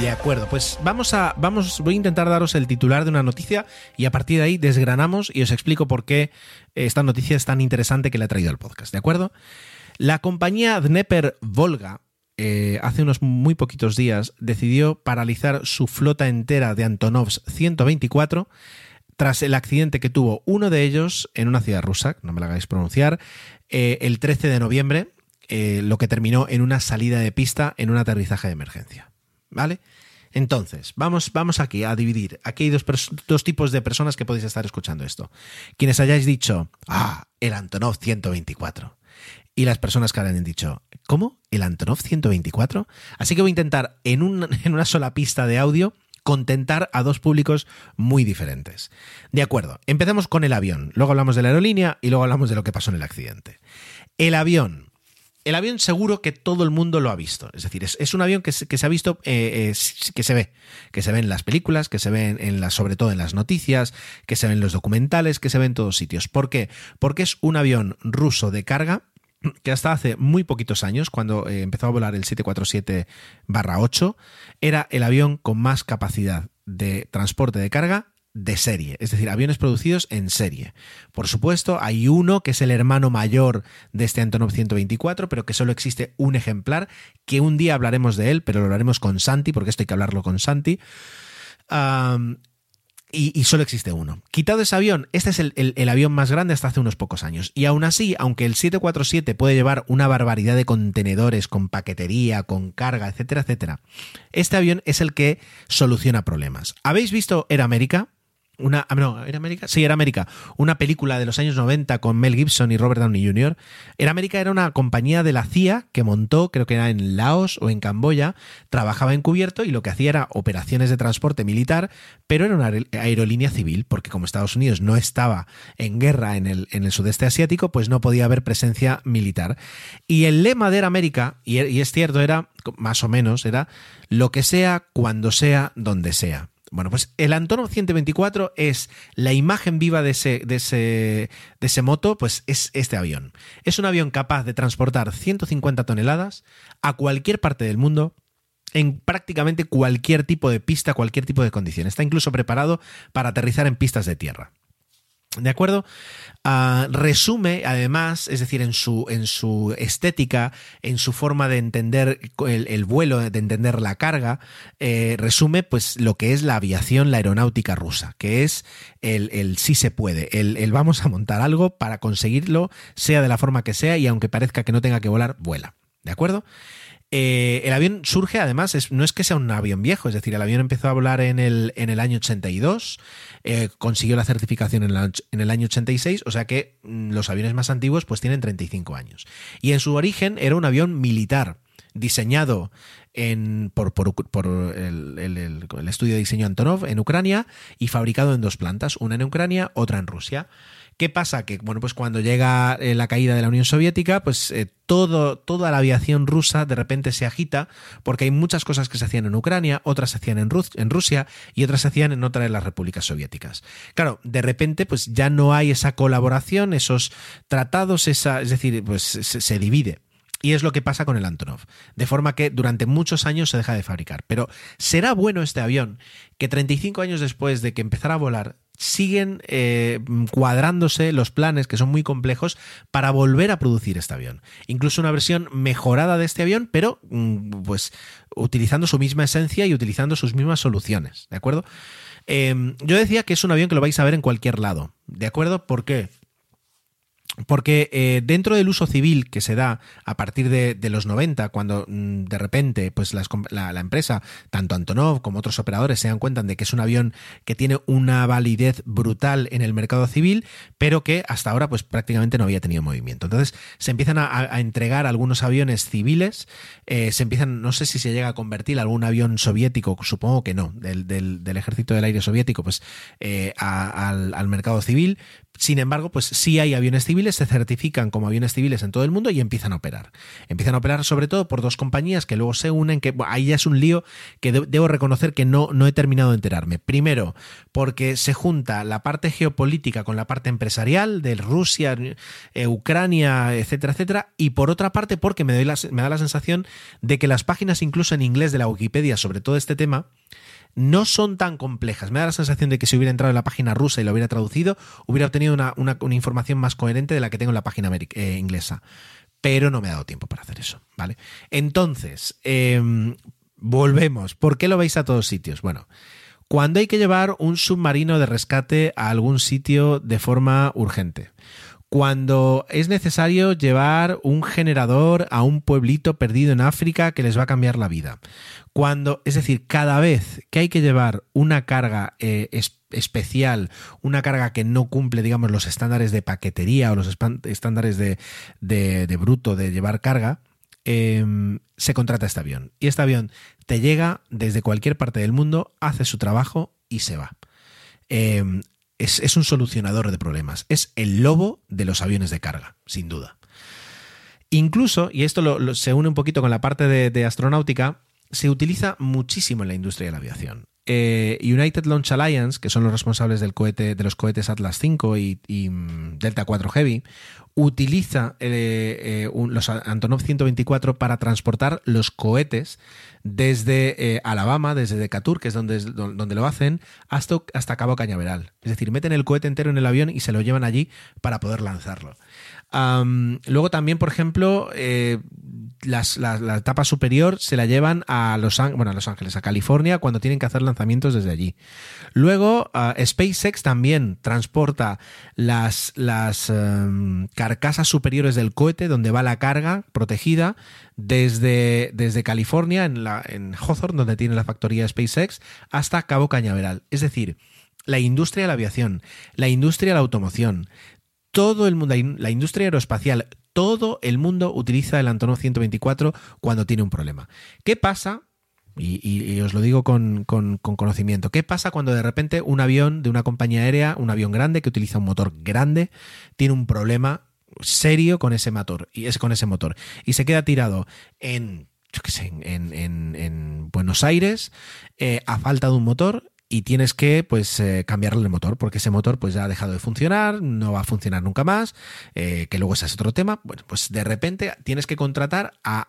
De acuerdo, pues vamos a vamos voy a intentar daros el titular de una noticia y a partir de ahí desgranamos y os explico por qué esta noticia es tan interesante que le he traído al podcast, ¿de acuerdo? La compañía Dnepr Volga eh, hace unos muy poquitos días decidió paralizar su flota entera de Antonovs 124 tras el accidente que tuvo uno de ellos en una ciudad rusa, no me la hagáis pronunciar, eh, el 13 de noviembre, eh, lo que terminó en una salida de pista en un aterrizaje de emergencia. ¿Vale? Entonces, vamos, vamos aquí a dividir. Aquí hay dos, tipos de personas que podéis estar escuchando esto. Quienes hayáis dicho, ah, el Antonov 124 y las personas que habrán dicho, ¿cómo? ¿El Antonov 124? Así que voy a intentar en, un, en una sola pista de audio contentar a dos públicos muy diferentes. De acuerdo, empecemos con el avión, luego hablamos de la aerolínea y luego hablamos de lo que pasó en el accidente. El avión. el avión seguro que todo el mundo lo ha visto. Es decir, es, un avión que se, ha visto, eh, que se ve, que se ve en las películas, que se ve en las, sobre todo en las noticias, que se ve en los documentales, que se ve en todos sitios. ¿Por qué? Porque es un avión ruso de carga que hasta hace muy poquitos años, cuando eh, empezó a volar el 747-8, era el avión con más capacidad de transporte de carga de serie, es decir, aviones producidos en serie. Por supuesto, hay uno que es el hermano mayor de este Antonov 124, pero que solo existe un ejemplar, que un día hablaremos de él, pero lo hablaremos con Santi, porque esto hay que hablarlo con Santi. Y, solo existe uno. Quitado ese avión, este es el, avión más grande hasta hace unos pocos años. Y aún así, aunque el 747 puede llevar una barbaridad de contenedores con paquetería, con carga, etcétera, etcétera, este avión es el que soluciona problemas. ¿Habéis visto Air América? Una, ah, no, ¿era América? Sí, era América, una película de los años 90 con Mel Gibson y Robert Downey Jr. Era América era una compañía de la CIA que montó, creo que era en Laos o en Camboya, trabajaba encubierto y lo que hacía era operaciones de transporte militar, pero era una aerolínea civil, porque como Estados Unidos no estaba en guerra en el, en el sudeste asiático, pues no podía haber presencia militar. Y el lema de Era América, y es cierto, era más o menos, era lo que sea, cuando sea, donde sea. Bueno, pues el Antonov 124 es la imagen viva de ese, de ese, de ese moto, pues es este avión. Es un avión capaz de transportar 150 toneladas a cualquier parte del mundo en prácticamente cualquier tipo de pista, cualquier tipo de condición. Está incluso preparado para aterrizar en pistas de tierra. ¿De acuerdo? Ah, resume, además, es decir, en su, en su estética, en su forma de entender el, vuelo, de entender la carga, eh, resume pues lo que es la aviación, la aeronáutica rusa, que es el, el sí se puede, el, el, vamos a montar algo para conseguirlo, sea de la forma que sea, y aunque parezca que no tenga que volar, vuela. ¿De acuerdo? Eh, el avión surge, además, no es que sea un avión viejo, es decir, el avión empezó a volar en el, en el año 82, eh, consiguió la certificación en, en, el año 86, o sea que mm, los aviones más antiguos pues tienen 35 años. Y en su origen era un avión militar, diseñado en, por, el, el, estudio de diseño Antonov en Ucrania y fabricado en dos plantas, una en Ucrania, otra en Rusia. ¿Qué pasa? Que, bueno, pues cuando llega eh, la caída de la Unión Soviética, pues eh, todo, toda la aviación rusa de repente se agita porque hay muchas cosas que se hacían en Ucrania, otras se hacían en, en Rusia y otras se hacían en otra de las repúblicas soviéticas. Claro, de repente pues ya no hay esa colaboración, esos tratados, esa, es decir, pues se divide. Y es lo que pasa con el Antonov. De forma que durante muchos años se deja de fabricar. Pero será bueno este avión que 35 años después de que empezara a volar siguen eh, cuadrándose los planes que son muy complejos para volver a producir este avión. Incluso una versión mejorada de este avión, pero mm, pues utilizando su misma esencia y utilizando sus mismas soluciones, ¿de acuerdo? Em, yo decía que es un avión que lo vais a ver en cualquier lado, ¿de acuerdo? ¿Por qué? Porque eh, dentro del uso civil que se da a partir de, los 90, cuando mm, de repente pues la, empresa, tanto Antonov como otros operadores, se dan cuenta de que es un avión que tiene una validez brutal en el mercado civil, pero que hasta ahora pues prácticamente no había tenido movimiento. Entonces se empiezan a, entregar algunos aviones civiles, eh, se empiezan, no sé si se llega a convertir algún avión soviético, supongo que no, del, ejército del aire soviético, pues eh, al mercado civil, sin embargo, pues sí hay aviones civiles, se certifican como aviones civiles en todo el mundo y empiezan a operar. Empiezan a operar sobre todo por dos compañías que luego se unen, que ahí ya es un lío que debo reconocer que no, no he terminado de enterarme. Primero, porque se junta la parte geopolítica con la parte empresarial de Rusia, eh, Ucrania, etcétera, etcétera. Y por otra parte, porque me, doy me da la sensación de que las páginas, incluso en inglés de la Wikipedia sobre todo este tema, no son tan complejas. Me da la sensación de que si hubiera entrado en la página rusa y lo hubiera traducido, hubiera obtenido una, información más coherente de la que tengo en la página eh, inglesa. Pero no me ha dado tiempo para hacer eso, ¿vale? Entonces, em, volvemos. ¿Por qué lo veis a todos sitios? Bueno, cuando hay que llevar un submarino de rescate a algún sitio de forma urgente cuando es necesario llevar un generador a un pueblito perdido en África que les va a cambiar la vida. Cuando, es decir, cada vez que hay que llevar una carga eh, especial, una carga que no cumple, digamos, los estándares de paquetería o los estándares de, bruto de llevar carga, em, se contrata este avión. Y este avión te llega desde cualquier parte del mundo, hace su trabajo y se va. Em, es, un solucionador de problemas. Es el lobo de los aviones de carga, sin duda. Incluso, y esto se une un poquito con la parte de, de astronáutica, se utiliza muchísimo en la industria de la aviación. Eh, United Launch Alliance, que son los responsables del cohete, de los cohetes Atlas V y, y Delta 4 Heavy, utiliza eh, eh, los Antonov 124 para transportar los cohetes desde eh, Alabama, desde Decatur, que es donde, donde lo hacen, hasta, hasta Cabo Cañaveral. Es decir, meten el cohete entero en el avión y se lo llevan allí para poder lanzarlo. Luego también, por ejemplo, eh, las, la, la, etapa superior se la llevan a Los, bueno, a Los Ángeles, a California, cuando tienen que hacer lanzamientos desde allí. Luego, uh, SpaceX también transporta las, las um, carcasas superiores del cohete, donde va la carga protegida, desde, desde California, en, la, en Hawthorne, donde tiene la factoría SpaceX, hasta Cabo Cañaveral. Es decir, la industria de la aviación, la industria de la automoción, todo el mundo, la industria aeroespacial, todo el mundo utiliza el Antonov 124 cuando tiene un problema. ¿Qué pasa? Y, y, os lo digo con, con, con, conocimiento. ¿Qué pasa cuando de repente un avión de una compañía aérea, un avión grande que utiliza un motor grande, tiene un problema serio con ese motor y es con ese motor y se queda tirado en Buenos Aires eh, a falta de un motor y tienes que pues eh, cambiarle el motor porque ese motor pues ya ha dejado de funcionar no va a funcionar nunca más eh, que luego ese es otro tema bueno pues de repente tienes que contratar a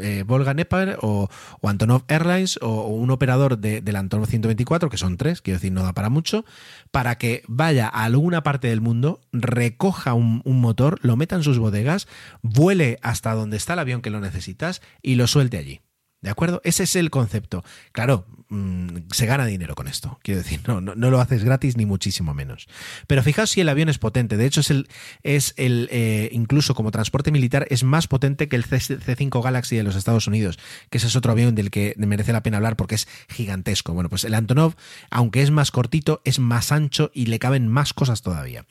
eh, Volga Nepal o, o, Antonov Airlines o, o un operador de, del Antonov 124, que son tres, quiero decir, no da para mucho, para que vaya a alguna parte del mundo, recoja un, un, motor, lo meta en sus bodegas, vuele hasta donde está el avión que lo necesitas y lo suelte allí. ¿De acuerdo? Ese es el concepto. Claro, mmm, se gana dinero con esto. Quiero decir, no, no, no, lo haces gratis ni muchísimo menos. Pero fijaos si el avión es potente. De hecho, es el, es el eh, incluso como transporte militar, es más potente que el C5 Galaxy de los Estados Unidos, que ese es otro avión del que merece la pena hablar porque es gigantesco. Bueno, pues el Antonov, aunque es más cortito, es más ancho y le caben más cosas todavía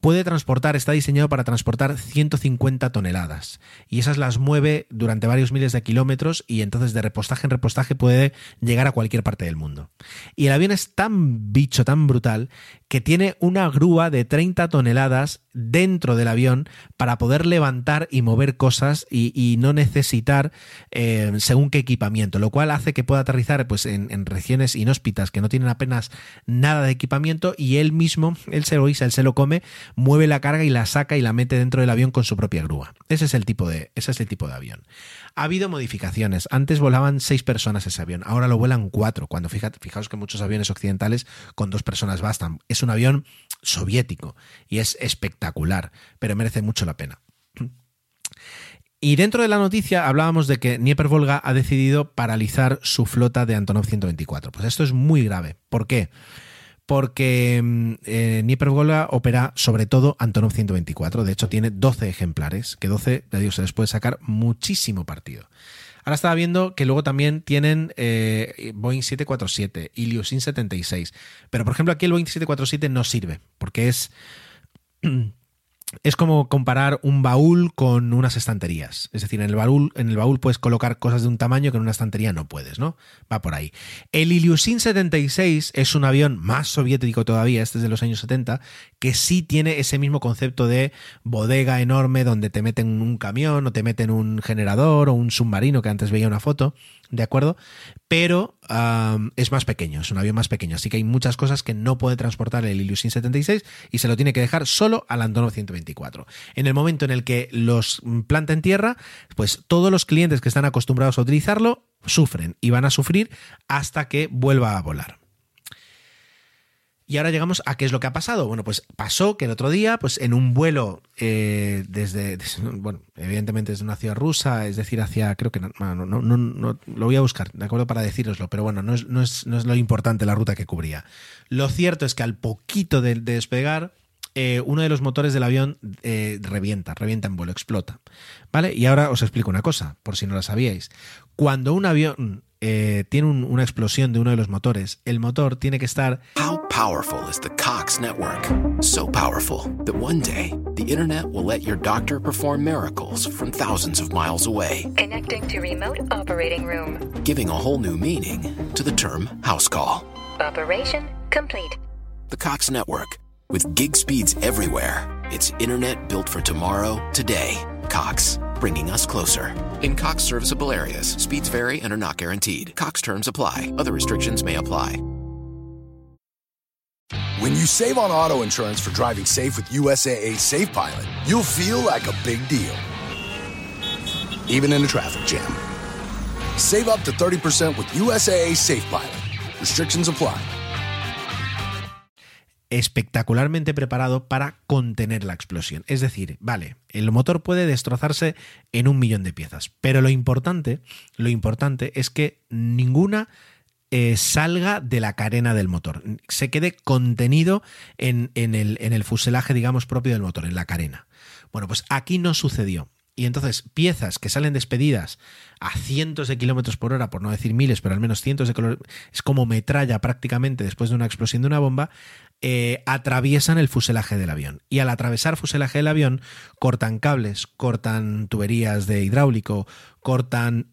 puede transportar, está diseñado para transportar 150 toneladas y esas las mueve durante varios miles de kilómetros y entonces de repostaje en repostaje puede llegar a cualquier parte del mundo. Y el avión es tan bicho, tan brutal, que tiene una grúa de 30 toneladas dentro del avión para poder levantar y mover cosas y, no necesitar eh, según qué equipamiento, lo cual hace que pueda aterrizar pues, en, regiones inhóspitas que no tienen apenas nada de equipamiento y él mismo, él se lo él se lo come, mueve la carga y la saca y la mete dentro del avión con su propia grúa. Ese es el tipo de, ese es el tipo de avión. Ha habido modificaciones. Antes volaban seis personas ese avión, ahora lo vuelan cuatro. Cuando fijaos que muchos aviones occidentales con dos personas bastan. Es un avión soviético y es espectacular, pero merece mucho la pena. Y dentro de la noticia hablábamos de que Dnieper Volga ha decidido paralizar su flota de Antonov 124. Pues esto es muy grave. ¿Por qué? Porque eh, Dnieper Volga opera sobre todo Antonov 124. De hecho, tiene 12 ejemplares, que 12, ya digo, se les puede sacar muchísimo partido. Ahora estaba viendo que luego también tienen eh, Boeing 747, Ilyushin 76. Pero, por ejemplo, aquí el Boeing 747 no sirve, porque es es como comparar un baúl con unas estanterías. Es decir, en el baúl, en el baúl puedes colocar cosas de un tamaño que en una estantería no puedes, ¿no? Va por ahí. El Ilyushin 76 es un avión más soviético todavía, este es de los años 70, que sí tiene ese mismo concepto de bodega enorme donde te meten un camión o te meten un generador o un submarino que antes veía una foto. ¿de acuerdo? Pero es más pequeño, es un avión más pequeño, así que hay muchas cosas que no puede transportar el Ilyushin 76 y se lo tiene que dejar solo al Antonov 124. En el momento en el que los planta en tierra, pues todos los clientes que están acostumbrados a utilizarlo sufren y van a sufrir hasta que vuelva a volar. Y ahora llegamos a qué es lo que ha pasado. Bueno, pues pasó que el otro día, pues en un vuelo eh, desde, bueno, evidentemente desde una ciudad rusa, es decir, hacia, creo que, no, no, no, no, lo voy a buscar, ¿de acuerdo? Para deciroslo, pero bueno, no es, no es, no es lo importante la ruta que cubría. Lo cierto es que al poquito de, de despegar, eh, uno de los motores del avión eh, revienta, revienta en vuelo, explota. ¿Vale? Y ahora os explico una cosa, por si no la sabíais. Cuando un avión eh, tiene un, una explosión de uno de los motores, el motor tiene que estar. How powerful is the Cox network? So powerful that one day the internet will let your doctor perform miracles from thousands of miles away. Connecting to remote operating room. Giving a whole new meaning to the term house call. Operation complete. The Cox network with gig speeds everywhere. It's internet built for tomorrow, today. Cox, bringing us closer. In Cox serviceable areas, speeds vary and are not guaranteed. Cox terms apply, other restrictions may apply. When you save on auto insurance for driving safe with USAA Safe Pilot, you'll feel like a big deal, even in a traffic jam. Save up to 30% with USAA Safe Pilot. Restrictions apply. Espectacularmente preparado para contener la explosión. Es decir, vale, el motor puede destrozarse en un millón de piezas, pero lo importante, lo importante es que ninguna eh, salga de la carena del motor, se quede contenido en, en, el, en el fuselaje, digamos, propio del motor, en la carena. Bueno, pues aquí no sucedió. Y entonces piezas que salen despedidas a cientos de kilómetros por hora, por no decir miles, pero al menos cientos de kilómetros, es como metralla prácticamente después de una explosión de una bomba, eh, atraviesan el fuselaje del avión. Y al atravesar fuselaje del avión, cortan cables, cortan tuberías de hidráulico, cortan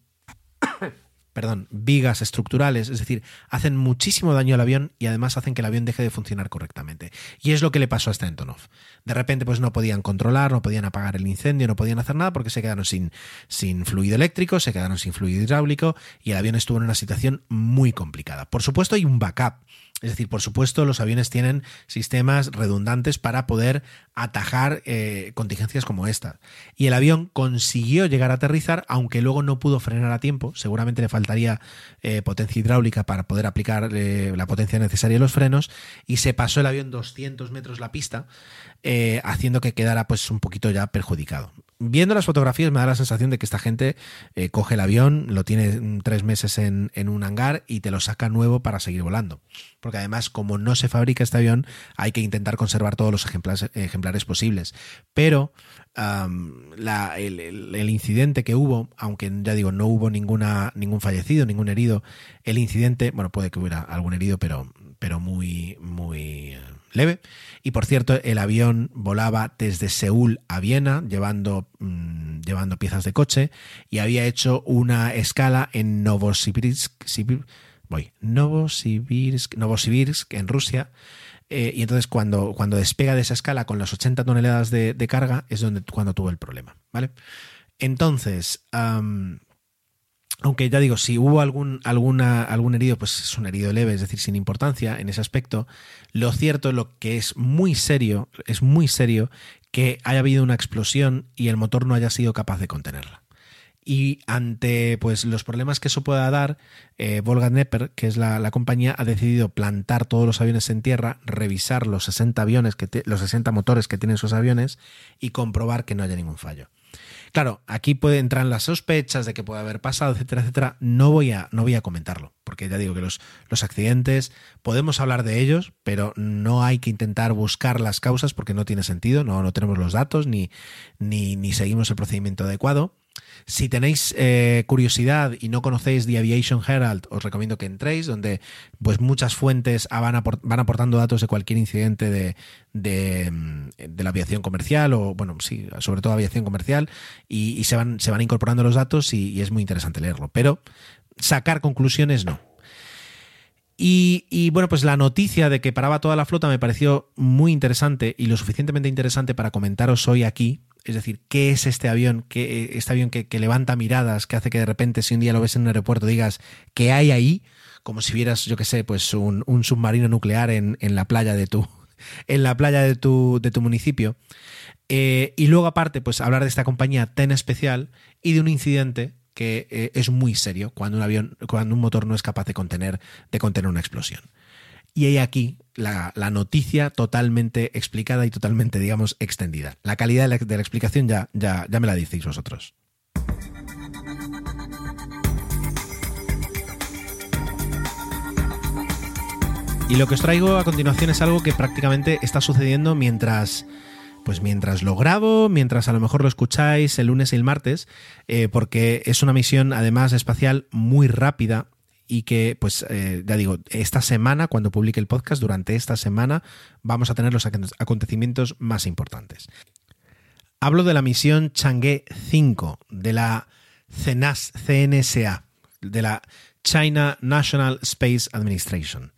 perdón, vigas estructurales, es decir, hacen muchísimo daño al avión y además hacen que el avión deje de funcionar correctamente. Y es lo que le pasó a Stentonov. De repente, pues no podían controlar, no podían apagar el incendio, no podían hacer nada porque se quedaron sin, sin fluido eléctrico, se quedaron sin fluido hidráulico y el avión estuvo en una situación muy complicada. Por supuesto, hay un backup. Es decir, por supuesto, los aviones tienen sistemas redundantes para poder atajar eh, contingencias como esta. Y el avión consiguió llegar a aterrizar, aunque luego no pudo frenar a tiempo. Seguramente le faltaría eh, potencia hidráulica para poder aplicar eh, la potencia necesaria a los frenos. Y se pasó el avión 200 metros la pista, haciendo que quedara pues un poquito ya perjudicado. Viendo las fotografías me da la sensación de que esta gente eh, coge el avión, lo tiene mm, tres meses en, un hangar y te lo saca nuevo para seguir volando. Porque además, como no se fabrica este avión, hay que intentar conservar todos los ejemplares, ejemplares posibles. Pero um, el, el, incidente que hubo, aunque ya digo, no hubo ninguna, ningún fallecido, ningún herido, el incidente, bueno, puede que hubiera algún herido, pero, pero muy, muy leve. Y por cierto, el avión volaba desde Seúl a Viena, llevando, mmm, llevando piezas de coche, y había hecho una escala en Novosibirsk, voy, Novosibirsk, Novosibirsk en Rusia. Eh, y entonces cuando, cuando despega de esa escala con las 80 toneladas de, carga es donde, cuando tuvo el problema. ¿vale? Entonces, aunque ya digo, si hubo algún, alguna, algún herido, pues es un herido leve, es decir, sin importancia en ese aspecto. Lo cierto, lo que es muy serio, es muy serio que haya habido una explosión y el motor no haya sido capaz de contenerla. Y ante pues, los problemas que eso pueda dar, eh, Volga Nepper, que es la, la, compañía, ha decidido plantar todos los aviones en tierra, revisar los 60 aviones, que los 60 motores que tienen sus aviones y comprobar que no haya ningún fallo. Claro, aquí puede entrar las sospechas de que puede haber pasado, etcétera, etcétera. No voy a, no voy a comentarlo, porque ya digo que los, los accidentes podemos hablar de ellos, pero no hay que intentar buscar las causas porque no tiene sentido, no, no tenemos los datos ni, ni, ni seguimos el procedimiento adecuado. Si tenéis eh, curiosidad y no conocéis The Aviation Herald, os recomiendo que entréis, donde pues muchas fuentes van, aport van aportando datos de cualquier incidente de, de, la aviación comercial, o bueno, sí, sobre todo aviación comercial, y, se, van, incorporando los datos y, y es muy interesante leerlo. Pero sacar conclusiones no. Y, y, bueno, pues la noticia de que paraba toda la flota me pareció muy interesante y lo suficientemente interesante para comentaros hoy aquí. Es decir, ¿qué es este avión? ¿Qué, este avión que, levanta miradas, que hace que de repente si un día lo ves en un aeropuerto digas ¿qué hay ahí? Como si vieras, yo qué sé, pues un, submarino nuclear en, en, la playa de tu, en la playa de tu, de tu municipio. Eh, y luego aparte, pues hablar de esta compañía tan especial y de un incidente que eh, es muy serio cuando un avión, cuando un motor no es capaz de contener, de contener una explosión. Y hay aquí la, noticia totalmente explicada y totalmente, digamos, extendida. La calidad de la, de la explicación ya, ya, ya me la decís vosotros. Y lo que os traigo a continuación es algo que prácticamente está sucediendo mientras pues mientras lo grabo, mientras a lo mejor lo escucháis el lunes y el martes, eh, porque es una misión además espacial muy rápida y que, pues, eh, ya digo, esta semana, cuando publique el podcast, durante esta semana, vamos a tener los acontecimientos más importantes. Hablo de la misión Chang'e 5 de la CNSA, de la China National Space Administration,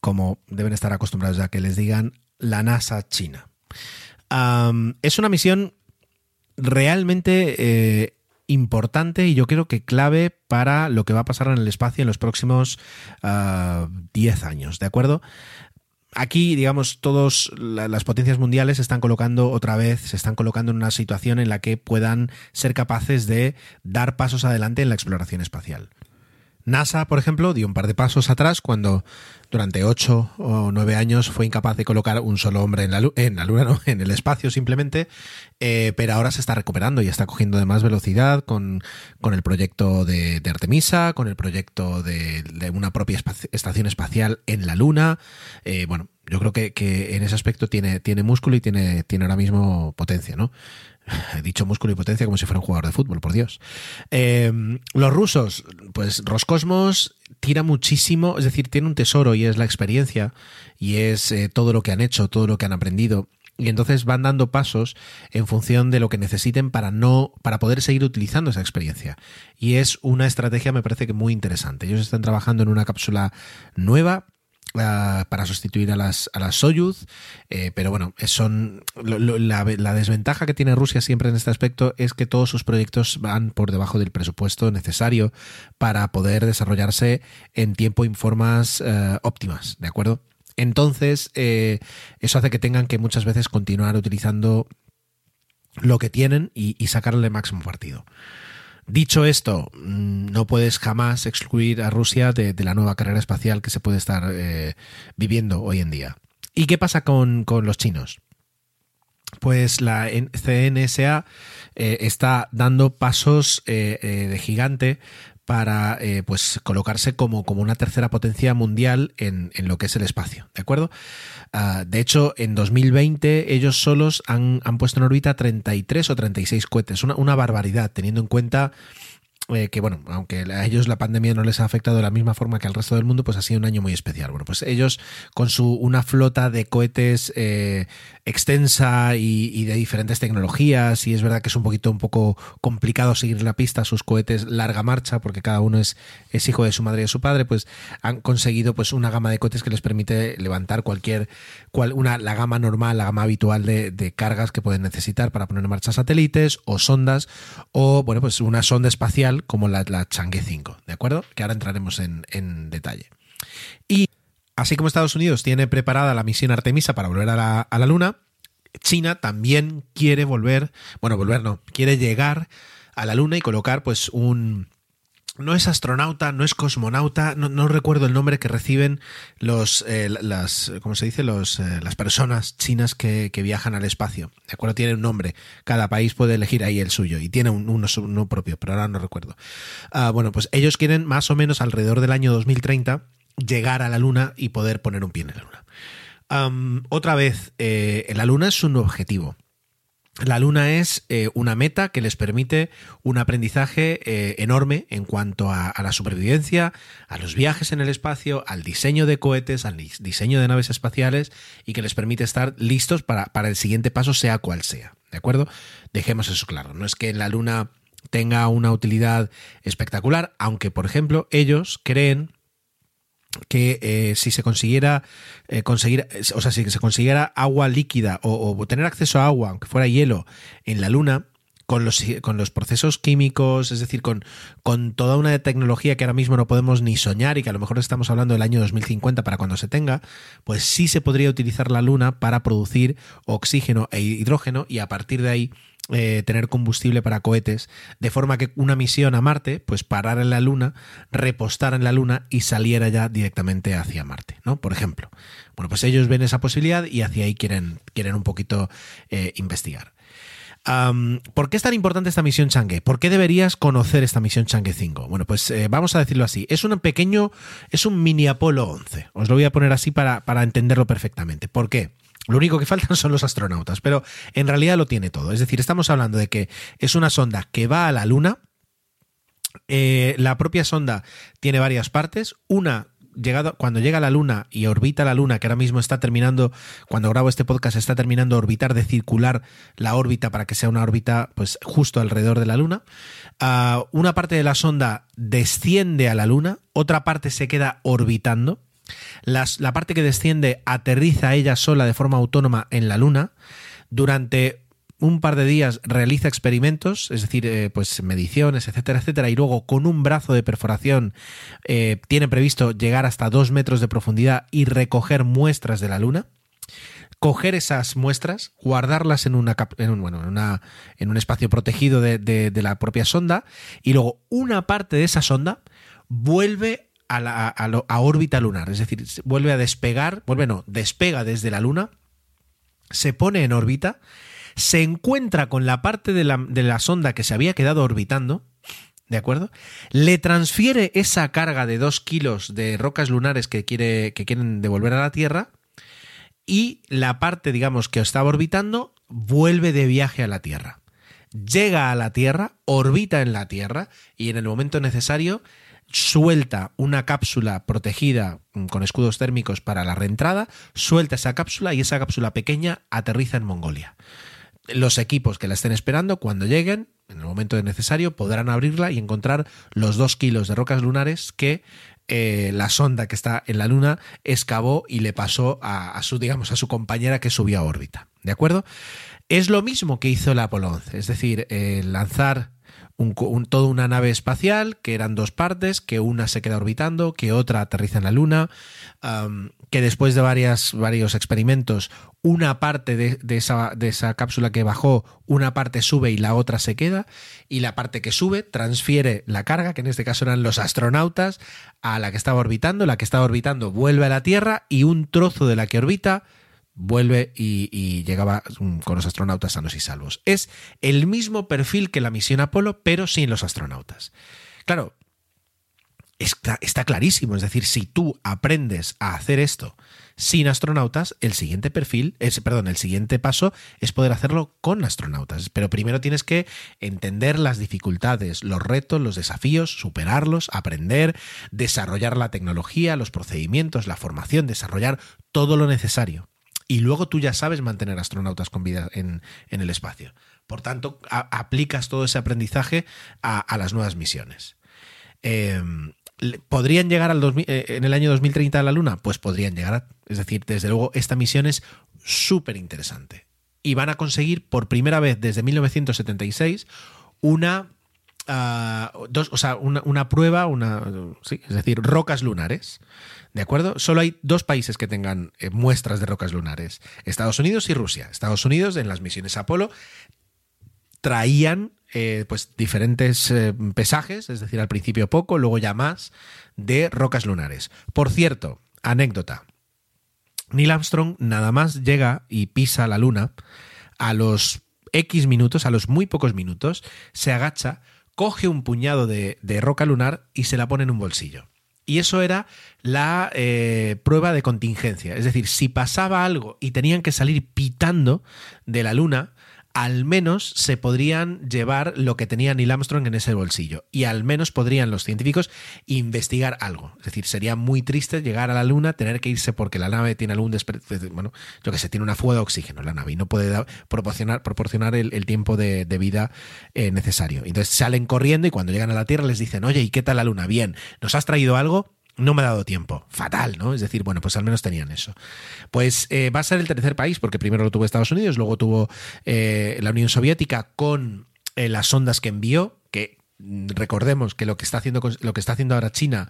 como deben estar acostumbrados ya que les digan la NASA China. Es una misión realmente eh, importante y yo creo que clave para lo que va a pasar en el espacio en los próximos 10 ah, años, ¿de acuerdo? Aquí, digamos, todas las potencias mundiales se están colocando otra vez, se están colocando en una situación en la que puedan ser capaces de dar pasos adelante en la exploración espacial. NASA, por ejemplo, dio un par de pasos atrás cuando durante ocho o nueve años fue incapaz de colocar un solo hombre en la, Luna, no, en el espacio simplemente, eh, pero ahora se está recuperando y está cogiendo de más velocidad con, el proyecto de, Artemisa, con el proyecto de, una propia estación espacial en la Luna. Eh, bueno, yo creo que, que, en ese aspecto tiene, tiene músculo y tiene, tiene ahora mismo potencia, ¿no? He dicho músculo y potencia como si fuera un jugador de fútbol, por Dios. Eh, los rusos, pues Roscosmos tira muchísimo, es decir, tiene un tesoro y es la experiencia y es eh, todo lo que han hecho, todo lo que han aprendido. Y entonces van dando pasos en función de lo que necesiten para no, para poder seguir utilizando esa experiencia. Y es una estrategia, me parece que muy interesante. Ellos están trabajando en una cápsula nueva para sustituir a las, a las Soyuz, eh, pero bueno, son la, desventaja que tiene Rusia siempre en este aspecto es que todos sus proyectos van por debajo del presupuesto necesario para poder desarrollarse en tiempo y formas eh, óptimas, ¿de acuerdo? Entonces, eh, eso hace que tengan que muchas veces continuar utilizando lo que tienen y, y sacarle máximo partido. Dicho esto, mm, no puedes jamás excluir a Rusia de, la nueva carrera espacial que se puede estar eh, viviendo hoy en día. ¿Y qué pasa con, los chinos? Pues la CNSA eh, está dando pasos eh, de gigante para pues colocarse como, como, una tercera potencia mundial en, en, lo que es el espacio, ¿de acuerdo? Ah, de hecho, en 2020 ellos solos han, han, puesto en órbita 33 o 36 cohetes, una, una barbaridad, teniendo en cuenta eh, que bueno, aunque a ellos la pandemia no les ha afectado de la misma forma que al resto del mundo, pues ha sido un año muy especial. Bueno, pues ellos con su una flota de cohetes eh, extensa y, de diferentes tecnologías, y es verdad que es un poquito un poco complicado seguir la pista sus cohetes larga marcha, porque cada uno es, es hijo de su madre y de su padre, pues han conseguido pues una gama de cohetes que les permite levantar cualquier, cual, una, la gama normal, la gama habitual de, de cargas que pueden necesitar para poner en marcha satélites o sondas, o bueno, pues una sonda espacial como la, Chang'e 5, ¿de acuerdo? Que ahora entraremos en, detalle. Y así como Estados Unidos tiene preparada la misión Artemisa para volver a la Luna, China también quiere volver, bueno, volver no, quiere llegar a la Luna y colocar pues un, no es astronauta, no es cosmonauta, no, recuerdo el nombre que reciben los, eh, las, ¿cómo se dice? Los, eh, las personas chinas que, viajan al espacio. De acuerdo, tiene un nombre. Cada país puede elegir ahí el suyo y tiene un, uno, propio, pero ahora no recuerdo. Ah, bueno, pues ellos quieren más o menos alrededor del año 2030 llegar a la Luna y poder poner un pie en la Luna. otra vez, eh, la Luna es un objetivo. La luna es eh, una meta que les permite un aprendizaje eh, enorme en cuanto a, la supervivencia, a los viajes en el espacio, al diseño de cohetes, al diseño de naves espaciales y que les permite estar listos para, para el siguiente paso, sea cual sea. ¿De acuerdo? Dejemos eso claro. No es que la luna tenga una utilidad espectacular, aunque, por ejemplo, ellos creen que eh, si se consiguiera eh, conseguir, o sea, si se consiguiera agua líquida o, tener acceso a agua, aunque fuera hielo, en la Luna, con los, con los procesos químicos, es decir, con, con toda una tecnología que ahora mismo no podemos ni soñar y que a lo mejor estamos hablando del año 2050 para cuando se tenga, pues sí se podría utilizar la Luna para producir oxígeno e hidrógeno y a partir de ahí eh, tener combustible para cohetes, de forma que una misión a Marte, pues parar en la Luna, repostar en la Luna y saliera ya directamente hacia Marte, ¿no? Por ejemplo. Bueno, pues ellos ven esa posibilidad y hacia ahí quieren, quieren un poquito eh, investigar. ¿Por qué es tan importante esta misión Chang'e? ¿Por qué deberías conocer esta misión Chang'e 5? Bueno, pues eh, vamos a decirlo así. Es un pequeño, es un mini Apolo 11. Os lo voy a poner así para, para entenderlo perfectamente. ¿Por qué? Lo único que faltan son los astronautas, pero en realidad lo tiene todo. Es decir, estamos hablando de que es una sonda que va a la Luna. Eh, la propia sonda tiene varias partes. Una cuando llega a la Luna y orbita la Luna, que ahora mismo está terminando, cuando grabo este podcast, está terminando de orbitar, de circular la órbita para que sea una órbita pues justo alrededor de la Luna. Ah, una parte de la sonda desciende a la Luna, otra parte se queda orbitando la parte que desciende aterriza ella sola de forma autónoma en la Luna. Durante un par de días realiza experimentos, es decir, eh, pues mediciones, etcétera, etcétera, y luego con un brazo de perforación eh, tiene previsto llegar hasta dos metros de profundidad y recoger muestras de la Luna coger esas muestras, guardarlas en, una, en, un, espacio protegido de, de, la propia sonda y luego una parte de esa sonda vuelve a, la, órbita lunar, es decir, vuelve a despegar, vuelve no, despega desde la Luna, se pone en órbita, se encuentra con la parte de la, de la sonda que se había quedado orbitando, ¿De acuerdo? Le transfiere esa carga de dos kilos de rocas lunares que, quiere, que quieren devolver a la Tierra y la parte, digamos, que estaba orbitando vuelve de viaje a la Tierra. Llega a la Tierra, orbita en la Tierra y en el momento necesario suelta una cápsula protegida mm, con escudos térmicos para la reentrada, suelta esa cápsula y esa cápsula pequeña aterriza en Mongolia. Los equipos que la estén esperando, cuando lleguen, en el momento necesario, podrán abrirla y encontrar los dos kilos de rocas lunares que eh, la sonda que está en la Luna excavó y le pasó a, su, digamos, a su compañera que subió a órbita. ¿De acuerdo? Es lo mismo que hizo el Apolo 11, es decir, eh, lanzar un, toda una nave espacial, que eran dos partes, que una se queda orbitando, que otra aterriza en la Luna, que después de varias, varios experimentos, una parte de, esa, de esa cápsula que bajó, una parte sube y la otra se queda, y la parte que sube transfiere la carga, que en este caso eran los astronautas, a la que estaba orbitando, la que estaba orbitando vuelve a la Tierra y un trozo de la que orbita vuelve y, llegaba con los astronautas sanos y salvos. Es el mismo perfil que la misión Apolo, pero sin los astronautas. Claro, está, está, clarísimo. Es decir, si tú aprendes a hacer esto sin astronautas, el siguiente perfil, es, perdón, el siguiente paso es poder hacerlo con astronautas. Pero primero tienes que entender las dificultades, los retos, los desafíos, superarlos, aprender, desarrollar la tecnología, los procedimientos, la formación, desarrollar todo lo necesario y luego tú ya sabes mantener astronautas con vida en, el espacio. Por tanto, aplicas todo ese aprendizaje a, las nuevas misiones. Em, ¿Podrían llegar al eh, en el año 2030 a la Luna? Pues podrían llegar. es decir, desde luego, esta misión es súper interesante. Y van a conseguir por primera vez desde 1976 una. Ah, dos, o sea, una, una prueba, una, sí, es decir, rocas lunares. ¿De acuerdo? Solo hay dos países que tengan eh, muestras de rocas lunares, Estados Unidos y Rusia. Estados Unidos en las misiones Apolo traían eh, pues diferentes eh, pesajes, es decir, al principio poco, luego ya más, de rocas lunares. Por cierto, anécdota. Neil Armstrong nada más llega y pisa la luna, a los X minutos, a los muy pocos minutos, se agacha, coge un puñado de roca lunar y se la pone en un bolsillo. Y eso era la eh, prueba de contingencia. Es decir, si pasaba algo y tenían que salir pitando de la Luna, al menos se podrían llevar lo que tenía Neil Armstrong en ese bolsillo. Y al menos podrían los científicos investigar algo. Es decir, sería muy triste llegar a la Luna, tener que irse porque la nave tiene algún bueno, yo que sé, tiene una fuga de oxígeno la nave y no puede proporcionar, proporcionar el, tiempo de, vida eh, necesario. Entonces salen corriendo y cuando llegan a la Tierra les dicen, oye, ¿y qué tal la Luna? Bien, ¿nos has traído algo? No me ha dado tiempo. Fatal, ¿no? Es decir, bueno, pues al menos tenían eso. Pues eh, va a ser el tercer país, porque primero lo tuvo Estados Unidos, luego tuvo eh, la Unión Soviética con eh, las sondas que envió, que mm, recordemos que lo que está haciendo, lo que está haciendo ahora China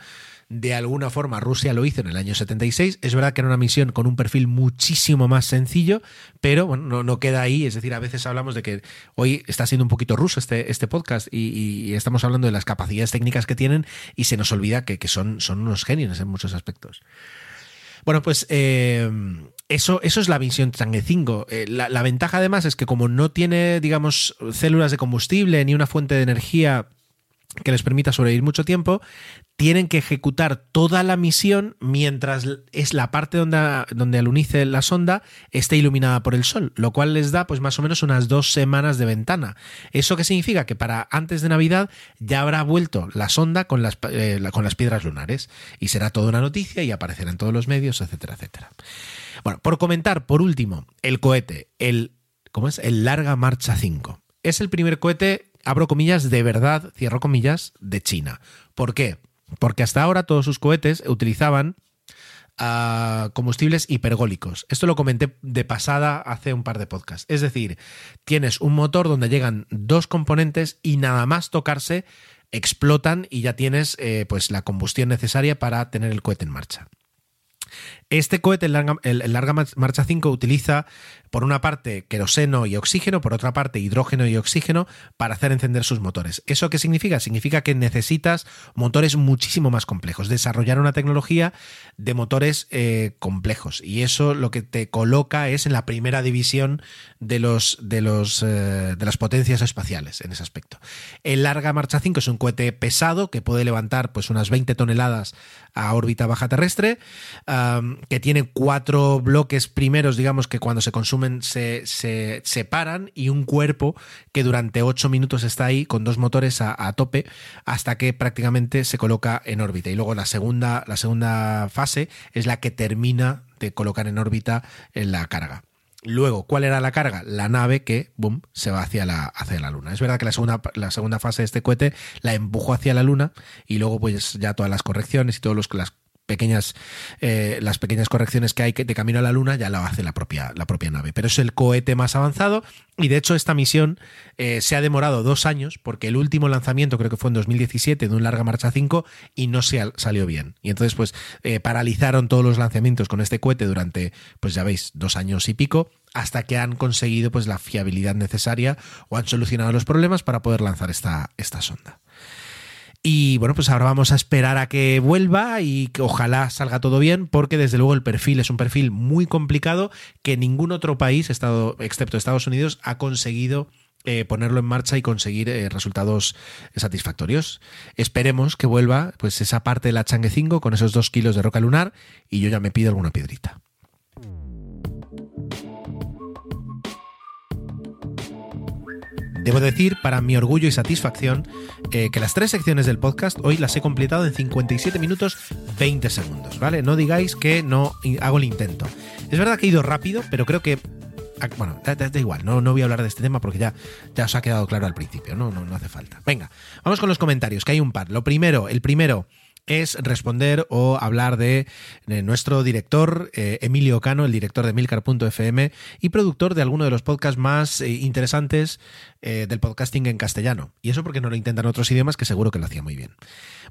de alguna forma Rusia lo hizo en el año 76. Es verdad que era una misión con un perfil muchísimo más sencillo, pero bueno, no, queda ahí. Es decir, a veces hablamos de que hoy está siendo un poquito ruso este, este podcast y, estamos hablando de las capacidades técnicas que tienen y se nos olvida que, son, son unos genios en muchos aspectos. Bueno, pues eh, eso, eso es la misión Chang'e 5. Eh, la, la, ventaja además es que como no tiene, digamos, células de combustible ni una fuente de energía que les permita sobrevivir mucho tiempo, tienen que ejecutar toda la misión mientras es la parte donde, donde alunice la sonda esté iluminada por el sol, lo cual les da pues más o menos unas dos semanas de ventana. ¿Eso qué significa? Que para antes de Navidad ya habrá vuelto la sonda con las, eh, con las piedras lunares y será toda una noticia y aparecerá en todos los medios, etcétera, etcétera. Bueno, por comentar, por último, el cohete, el, ¿cómo es? El Larga Marcha 5. Es el primer cohete abro comillas, de verdad, cierro comillas, de China. ¿Por qué? Porque hasta ahora todos sus cohetes utilizaban a combustibles hipergólicos. Esto lo comenté de pasada hace un par de podcasts. Es decir, tienes un motor donde llegan dos componentes y nada más tocarse explotan y ya tienes eh, pues la combustión necesaria para tener el cohete en marcha. Este cohete, el larga, marcha 5, utiliza por una parte queroseno y oxígeno, por otra parte hidrógeno y oxígeno para hacer encender sus motores. ¿Eso qué significa? Significa que necesitas motores muchísimo más complejos, desarrollar una tecnología de motores eh, complejos. Y eso lo que te coloca es en la primera división de, los, de, los, eh, de las potencias espaciales en ese aspecto. El Larga Marcha 5 es un cohete pesado que puede levantar pues, unas 20 toneladas a órbita baja terrestre, que tiene cuatro bloques primeros, digamos, que cuando se consumen se, se, separan y un cuerpo que durante ocho minutos está ahí con dos motores a, tope hasta que prácticamente se coloca en órbita. Y luego la segunda, la segunda fase es la que termina de colocar en órbita en la carga. Luego, ¿cuál era la carga? La nave que, boom, se va hacia la, hacia la Luna. Es verdad que la segunda, la segunda fase de este cohete la empujó hacia la Luna y luego pues ya todas las correcciones y todos los, las pequeñas eh, las pequeñas correcciones que hay de camino a la luna ya lo hace la propia, la propia nave. Pero es el cohete más avanzado y de hecho esta misión eh, se ha demorado dos años porque el último lanzamiento creo que fue en 2017 de un larga marcha 5 y no se salió bien. Y entonces pues eh, paralizaron todos los lanzamientos con este cohete durante pues ya veis dos años y pico hasta que han conseguido pues la fiabilidad necesaria o han solucionado los problemas para poder lanzar esta, esta sonda y bueno, pues ahora vamos a esperar a que vuelva y que ojalá salga todo bien, porque desde luego el perfil es un perfil muy complicado que ningún otro país, estado, excepto Estados Unidos, ha conseguido eh, ponerlo en marcha y conseguir eh, resultados satisfactorios. Esperemos que vuelva pues esa parte de la Chang'e 5 con esos dos kilos de roca lunar y yo ya me pido alguna piedrita. Debo decir, para mi orgullo y satisfacción, eh, que las tres secciones del podcast hoy las he completado en 57 minutos 20 segundos, ¿vale? No digáis que no hago el intento. Es verdad que he ido rápido, pero creo que ah, bueno, da, igual, no, no voy a hablar de este tema porque ya, ya os ha quedado claro al principio, no, no, no hace falta. Venga, vamos con los comentarios, que hay un par. Lo primero, el primero es responder o hablar de, nuestro director, eh, Emilio Cano, el director de Milcar.fm y productor de alguno de los podcasts más eh, interesantes eh, del podcasting en castellano. Y eso porque no lo intentan otros idiomas, que seguro que lo hacía muy bien.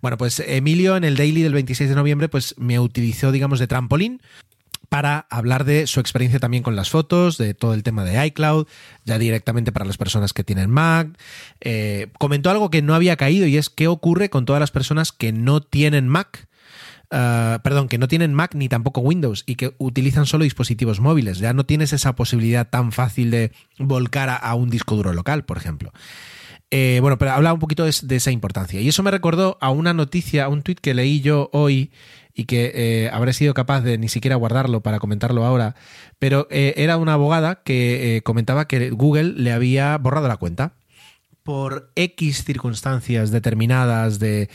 Bueno, pues Emilio en el daily del 26 de noviembre, pues me utilizó, digamos, de trampolín para hablar de su experiencia también con las fotos, de todo el tema de iCloud, ya directamente para las personas que tienen Mac. Eh, comentó algo que no había caído y es qué ocurre con todas las personas que no tienen Mac. Ah, perdón, que no tienen Mac ni tampoco Windows y que utilizan solo dispositivos móviles. Ya no tienes esa posibilidad tan fácil de volcar a, un disco duro local, por ejemplo. Eh, bueno, pero hablaba un poquito de, de, esa importancia. Y eso me recordó a una noticia, a un tuit que leí yo hoy y que eh, habré sido capaz de ni siquiera guardarlo para comentarlo ahora, pero eh, era una abogada que eh, comentaba que Google le había borrado la cuenta por X circunstancias determinadas de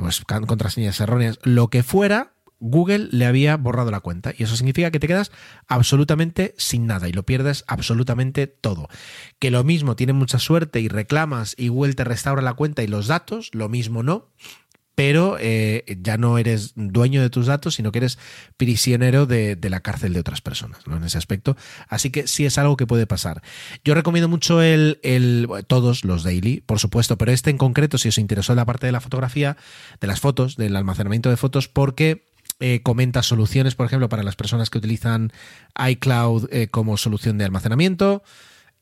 pues, contraseñas erróneas, lo que fuera, Google le había borrado la cuenta. Y eso significa que te quedas absolutamente sin nada y lo pierdes absolutamente todo. Que lo mismo tiene mucha suerte y reclamas y Google te restaura la cuenta y los datos, lo mismo no pero eh, ya no eres dueño de tus datos, sino que eres prisionero de, la cárcel de otras personas, ¿no? En ese aspecto. Así que sí es algo que puede pasar. Yo recomiendo mucho el, todos los daily, por supuesto, pero este en concreto, si os interesó la parte de la fotografía, de las fotos, del almacenamiento de fotos, porque eh, comenta soluciones, por ejemplo, para las personas que utilizan iCloud eh, como solución de almacenamiento.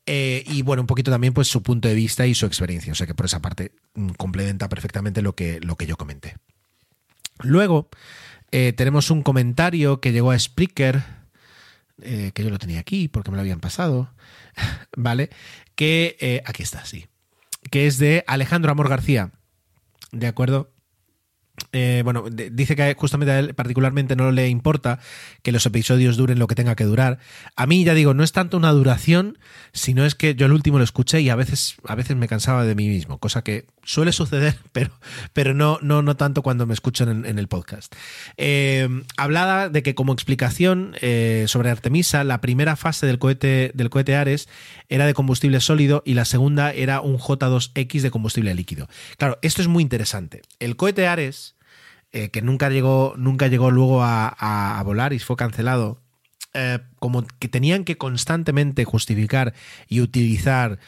Eh, y bueno, un poquito también pues su punto de vista y su experiencia. O sea que por esa parte mm, complementa perfectamente lo que, lo que yo comenté. Luego eh, tenemos un comentario que llegó a Spreaker, eh, que yo lo tenía aquí porque me lo habían pasado, ¿vale? Que aquí está, sí. Que es de Alejandro Amor García. ¿De acuerdo? Eh, bueno, dice que justamente a él particularmente no le importa que los episodios duren lo que tenga que durar. A mí, ya digo, no es tanto una duración, sino es que yo el último lo escuché y a veces, a veces me cansaba de mí mismo, cosa que suele suceder, pero, pero no, no, no tanto cuando me escuchan en, el podcast. Eh, hablaba de que como explicación eh, sobre Artemisa, la primera fase del cohete, del cohete Ares era de combustible sólido y la segunda era un J2X de combustible líquido. Claro, esto es muy interesante. El cohete Ares eh, que nunca llegó, nunca llegó luego a, volar y fue cancelado, eh, como que tenían que constantemente justificar y utilizar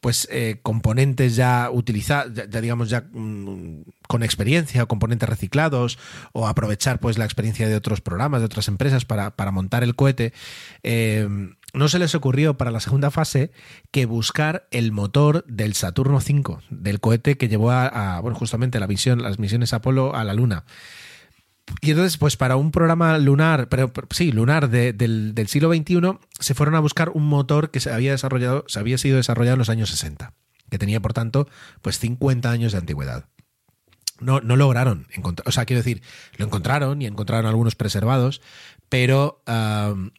pues eh, componentes ya utilizados, ya, digamos ya mm, con experiencia o componentes reciclados o aprovechar pues la experiencia de otros programas, de otras empresas para, para montar el cohete no se les ocurrió para la segunda fase que buscar el motor del Saturno V, del cohete que llevó a, bueno, justamente la misión, las misiones Apolo a la Luna. Y entonces, pues para un programa lunar, pero, sí, lunar del, siglo XXI, se fueron a buscar un motor que se había desarrollado, se había sido desarrollado en los años 60, que tenía, por tanto, pues 50 años de antigüedad. No, no lograron encontrar, o sea, quiero decir, lo encontraron y encontraron algunos preservados, pero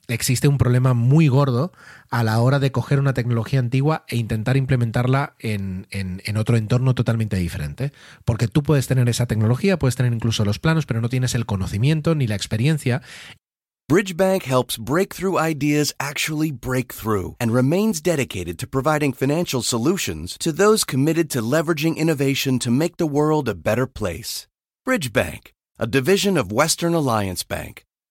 existe un problema muy gordo a la hora de coger una tecnología antigua e intentar implementarla en, en, otro entorno totalmente diferente. Porque tú puedes tener esa tecnología, puedes tener incluso los planos, pero no tienes el conocimiento ni la experiencia. Bridgebank helps breakthrough ideas actually break through and remains dedicated to providing financial solutions to those committed to leveraging innovation to make the world a better place. Bridgebank, a division of Western Alliance Bank.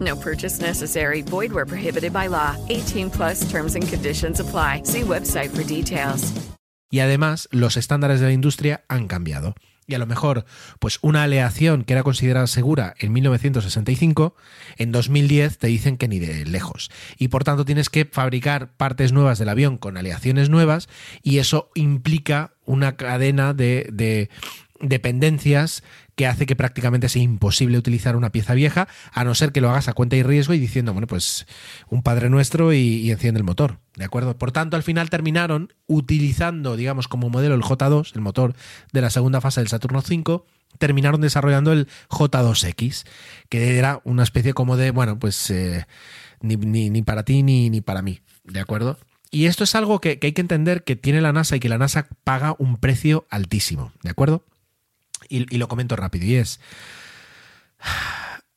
No purchase necessary. Void where prohibited by law. 18 plus terms and conditions apply. See website for details. Y además, los estándares de la industria han cambiado. Y a lo mejor, pues una aleación que era considerada segura en 1965, en 2010 te dicen que ni de lejos. Y por tanto tienes que fabricar partes nuevas del avión con aleaciones nuevas y eso implica una cadena de, de dependencias que hace que prácticamente sea imposible utilizar una pieza vieja, a no ser que lo hagas a cuenta y riesgo y diciendo, bueno, pues un Padre Nuestro y, enciende el motor, ¿de acuerdo? Por tanto, al final terminaron utilizando, digamos, como modelo el J2, el motor de la segunda fase del Saturno V, terminaron desarrollando el J2X, que era una especie como de, bueno, pues eh, ni, para ti ni, ni para mí, ¿de acuerdo? Y esto es algo que hay que entender que tiene la NASA y que la NASA paga un precio altísimo, ¿de acuerdo? Y, lo comento rápido, y es...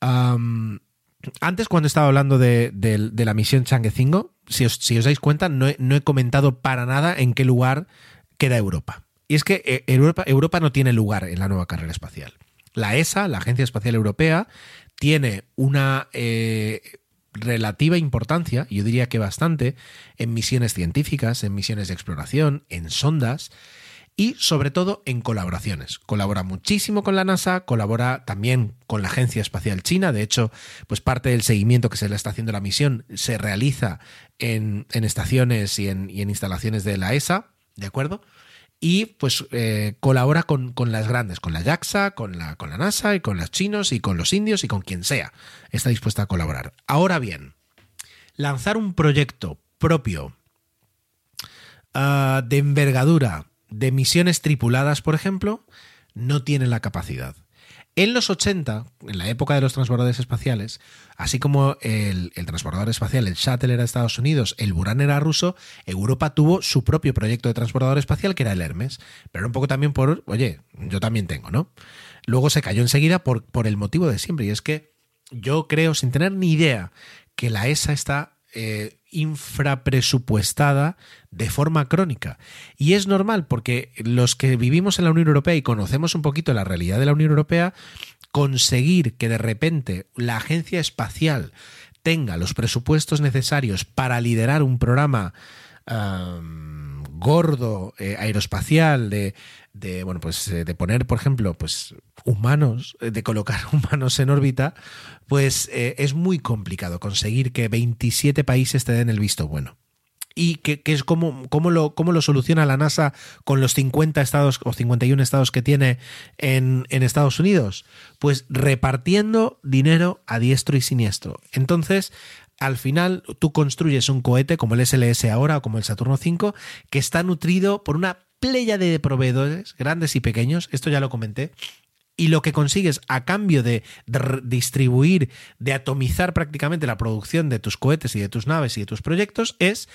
antes, cuando estaba hablando de, la misión Chang'e-5, si os, si os dais cuenta, no he, comentado para nada en qué lugar queda Europa. Y es que eh, Europa, Europa no tiene lugar en la nueva carrera espacial. La ESA, la Agencia Espacial Europea, tiene una eh, relativa importancia, yo diría que bastante, en misiones científicas, en misiones de exploración, en sondas, y sobre todo en colaboraciones. Colabora muchísimo con la NASA, colabora también con la Agencia Espacial China. De hecho, pues parte del seguimiento que se le está haciendo la misión se realiza en, estaciones y en, instalaciones de la ESA, ¿de acuerdo? Y pues eh, colabora con, las grandes, con la JAXA, con la, con la NASA y con los chinos y con los indios y con quien sea. Está dispuesta a colaborar. Ahora bien, lanzar un proyecto propio ah, de envergadura de misiones tripuladas, por ejemplo, no tienen la capacidad. En los 80, en la época de los transbordadores espaciales, así como el, transbordador espacial, el Shuttle era de Estados Unidos, el Buran era ruso, Europa tuvo su propio proyecto de transbordador espacial que era el Hermes. Pero un poco también por, oye, yo también tengo, ¿no? Luego se cayó enseguida por el motivo de siempre, y es que yo creo, sin tener ni idea, que la ESA está eh, infrapresupuestada de forma crónica. Y es normal porque los que vivimos en la Unión Europea y conocemos un poquito la realidad de la Unión Europea, conseguir que de repente la agencia espacial tenga los presupuestos necesarios para liderar un programa gordo eh, aeroespacial de, bueno pues eh, de poner por ejemplo pues humanos eh, de colocar humanos en órbita pues es muy complicado conseguir que 27 países te den el visto bueno y que, es como, lo, cómo lo soluciona la NASA con los 50 estados o 51 estados que tiene en, en, Estados Unidos? Pues repartiendo dinero a diestro y siniestro. Entonces, al final tú construyes un cohete como el SLS ahora o como el Saturno V que está nutrido por una playa de proveedores, grandes y pequeños, esto ya lo comenté, y lo que consigues a cambio de, distribuir, de atomizar prácticamente la producción de tus cohetes y de tus naves y de tus proyectos es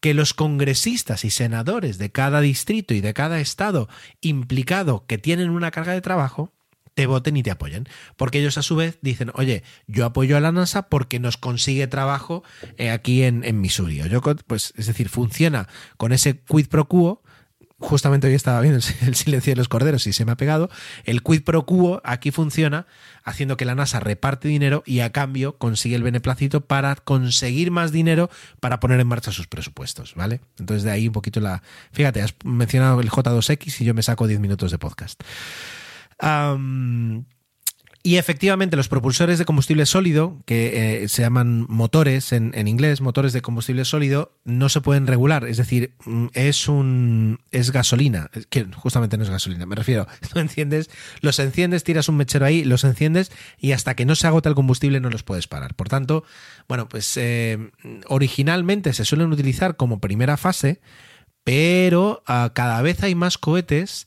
que los congresistas y senadores de cada distrito y de cada estado implicado que tienen una carga de trabajo te voten y te apoyen. Porque ellos a su vez dicen, oye, yo apoyo a la NASA porque nos consigue trabajo eh, aquí en, en Missouri. Yo, pues, es decir, funciona con ese quid pro quo justamente hoy estaba viendo el silencio de los corderos y se me ha pegado, el quid pro quo aquí funciona haciendo que la NASA reparte dinero y a cambio consigue el beneplácito para conseguir más dinero para poner en marcha sus presupuestos, ¿vale? Entonces de ahí un poquito la... Fíjate, has mencionado el J2X y yo me saco 10 minutos de podcast. Y efectivamente, los propulsores de combustible sólido, que eh, se llaman motores en, inglés, motores de combustible sólido, no se pueden regular. Es decir, mm, es un es gasolina. Que justamente no es gasolina. Me refiero, tú enciendes, los enciendes, tiras un mechero ahí, los enciendes y hasta que no se agota el combustible no los puedes parar. Por tanto, bueno, pues eh, originalmente se suelen utilizar como primera fase, pero ah, cada vez hay más cohetes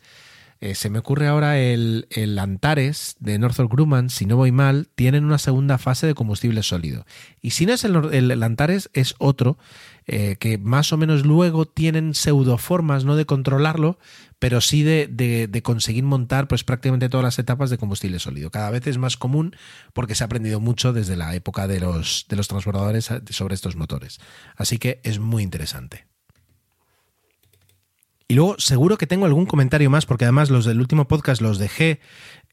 eh, se me ocurre ahora el, Antares de Northrop Grumman, si no voy mal, tienen una segunda fase de combustible sólido. Y si no es el, Antares, es otro, eh, que más o menos luego tienen pseudoformas, no de controlarlo, pero sí de, conseguir montar pues prácticamente todas las etapas de combustible sólido. Cada vez es más común porque se ha aprendido mucho desde la época de los, de los transbordadores sobre estos motores. Así que es muy interesante. Y luego seguro que tengo algún comentario más, porque además los del último podcast los dejé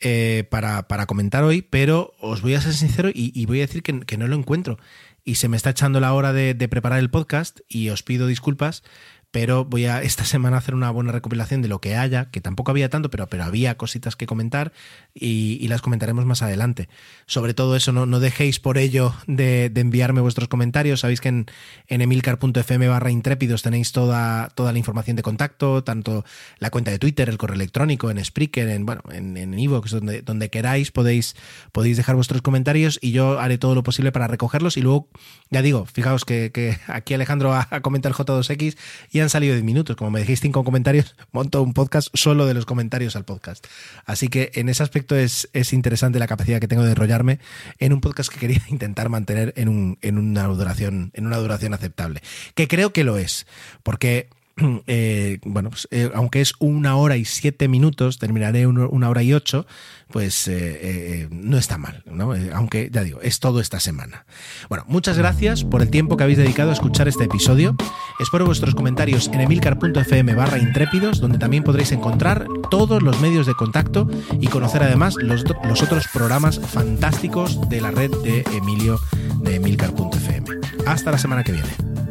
eh, para, comentar hoy, pero os voy a ser sincero y, voy a decir que, no lo encuentro. Y se me está echando la hora de preparar el podcast y os pido disculpas, pero voy a esta semana hacer una buena recopilación de lo que haya, que tampoco había tanto, pero, pero había cositas que comentar y, las comentaremos más adelante. Sobre todo eso, no, no dejéis por ello de, enviarme vuestros comentarios. Sabéis que en, en emilcar.fm barra intrépidos tenéis toda, toda la información de contacto, tanto la cuenta de Twitter, el correo electrónico, en Spreaker, en bueno, en, en Evox, donde, donde queráis podéis, podéis dejar vuestros comentarios y yo haré todo lo posible para recogerlos y luego, ya digo, fijaos que, aquí Alejandro ha, comentado el J2X y han salido 10 minutos. Como me dijiste cinco comentarios, monto un podcast solo de los comentarios al podcast. Así que en ese aspecto es, es interesante la capacidad que tengo de enrollarme en un podcast que quería intentar mantener en, un, en, una, duración, en una duración aceptable. Que creo que lo es, porque eh, bueno, pues, eh, aunque es una hora y siete minutos, terminaré una hora y ocho, pues eh, no está mal, ¿no? aunque ya digo, es todo esta semana. Bueno, muchas gracias por el tiempo que habéis dedicado a escuchar este episodio. Espero vuestros comentarios en emilcar.fm barra intrépidos, donde también podréis encontrar todos los medios de contacto y conocer además los, los otros programas fantásticos de la red de Emilio de emilcar.fm. Hasta la semana que viene.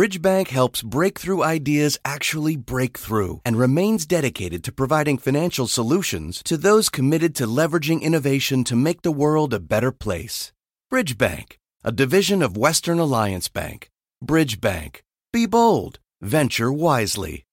Bridgebank helps breakthrough ideas actually break through and remains dedicated to providing financial solutions to those committed to leveraging innovation to make the world a better place. Bridgebank, a division of Western Alliance Bank. Bridgebank. Be bold. Venture wisely.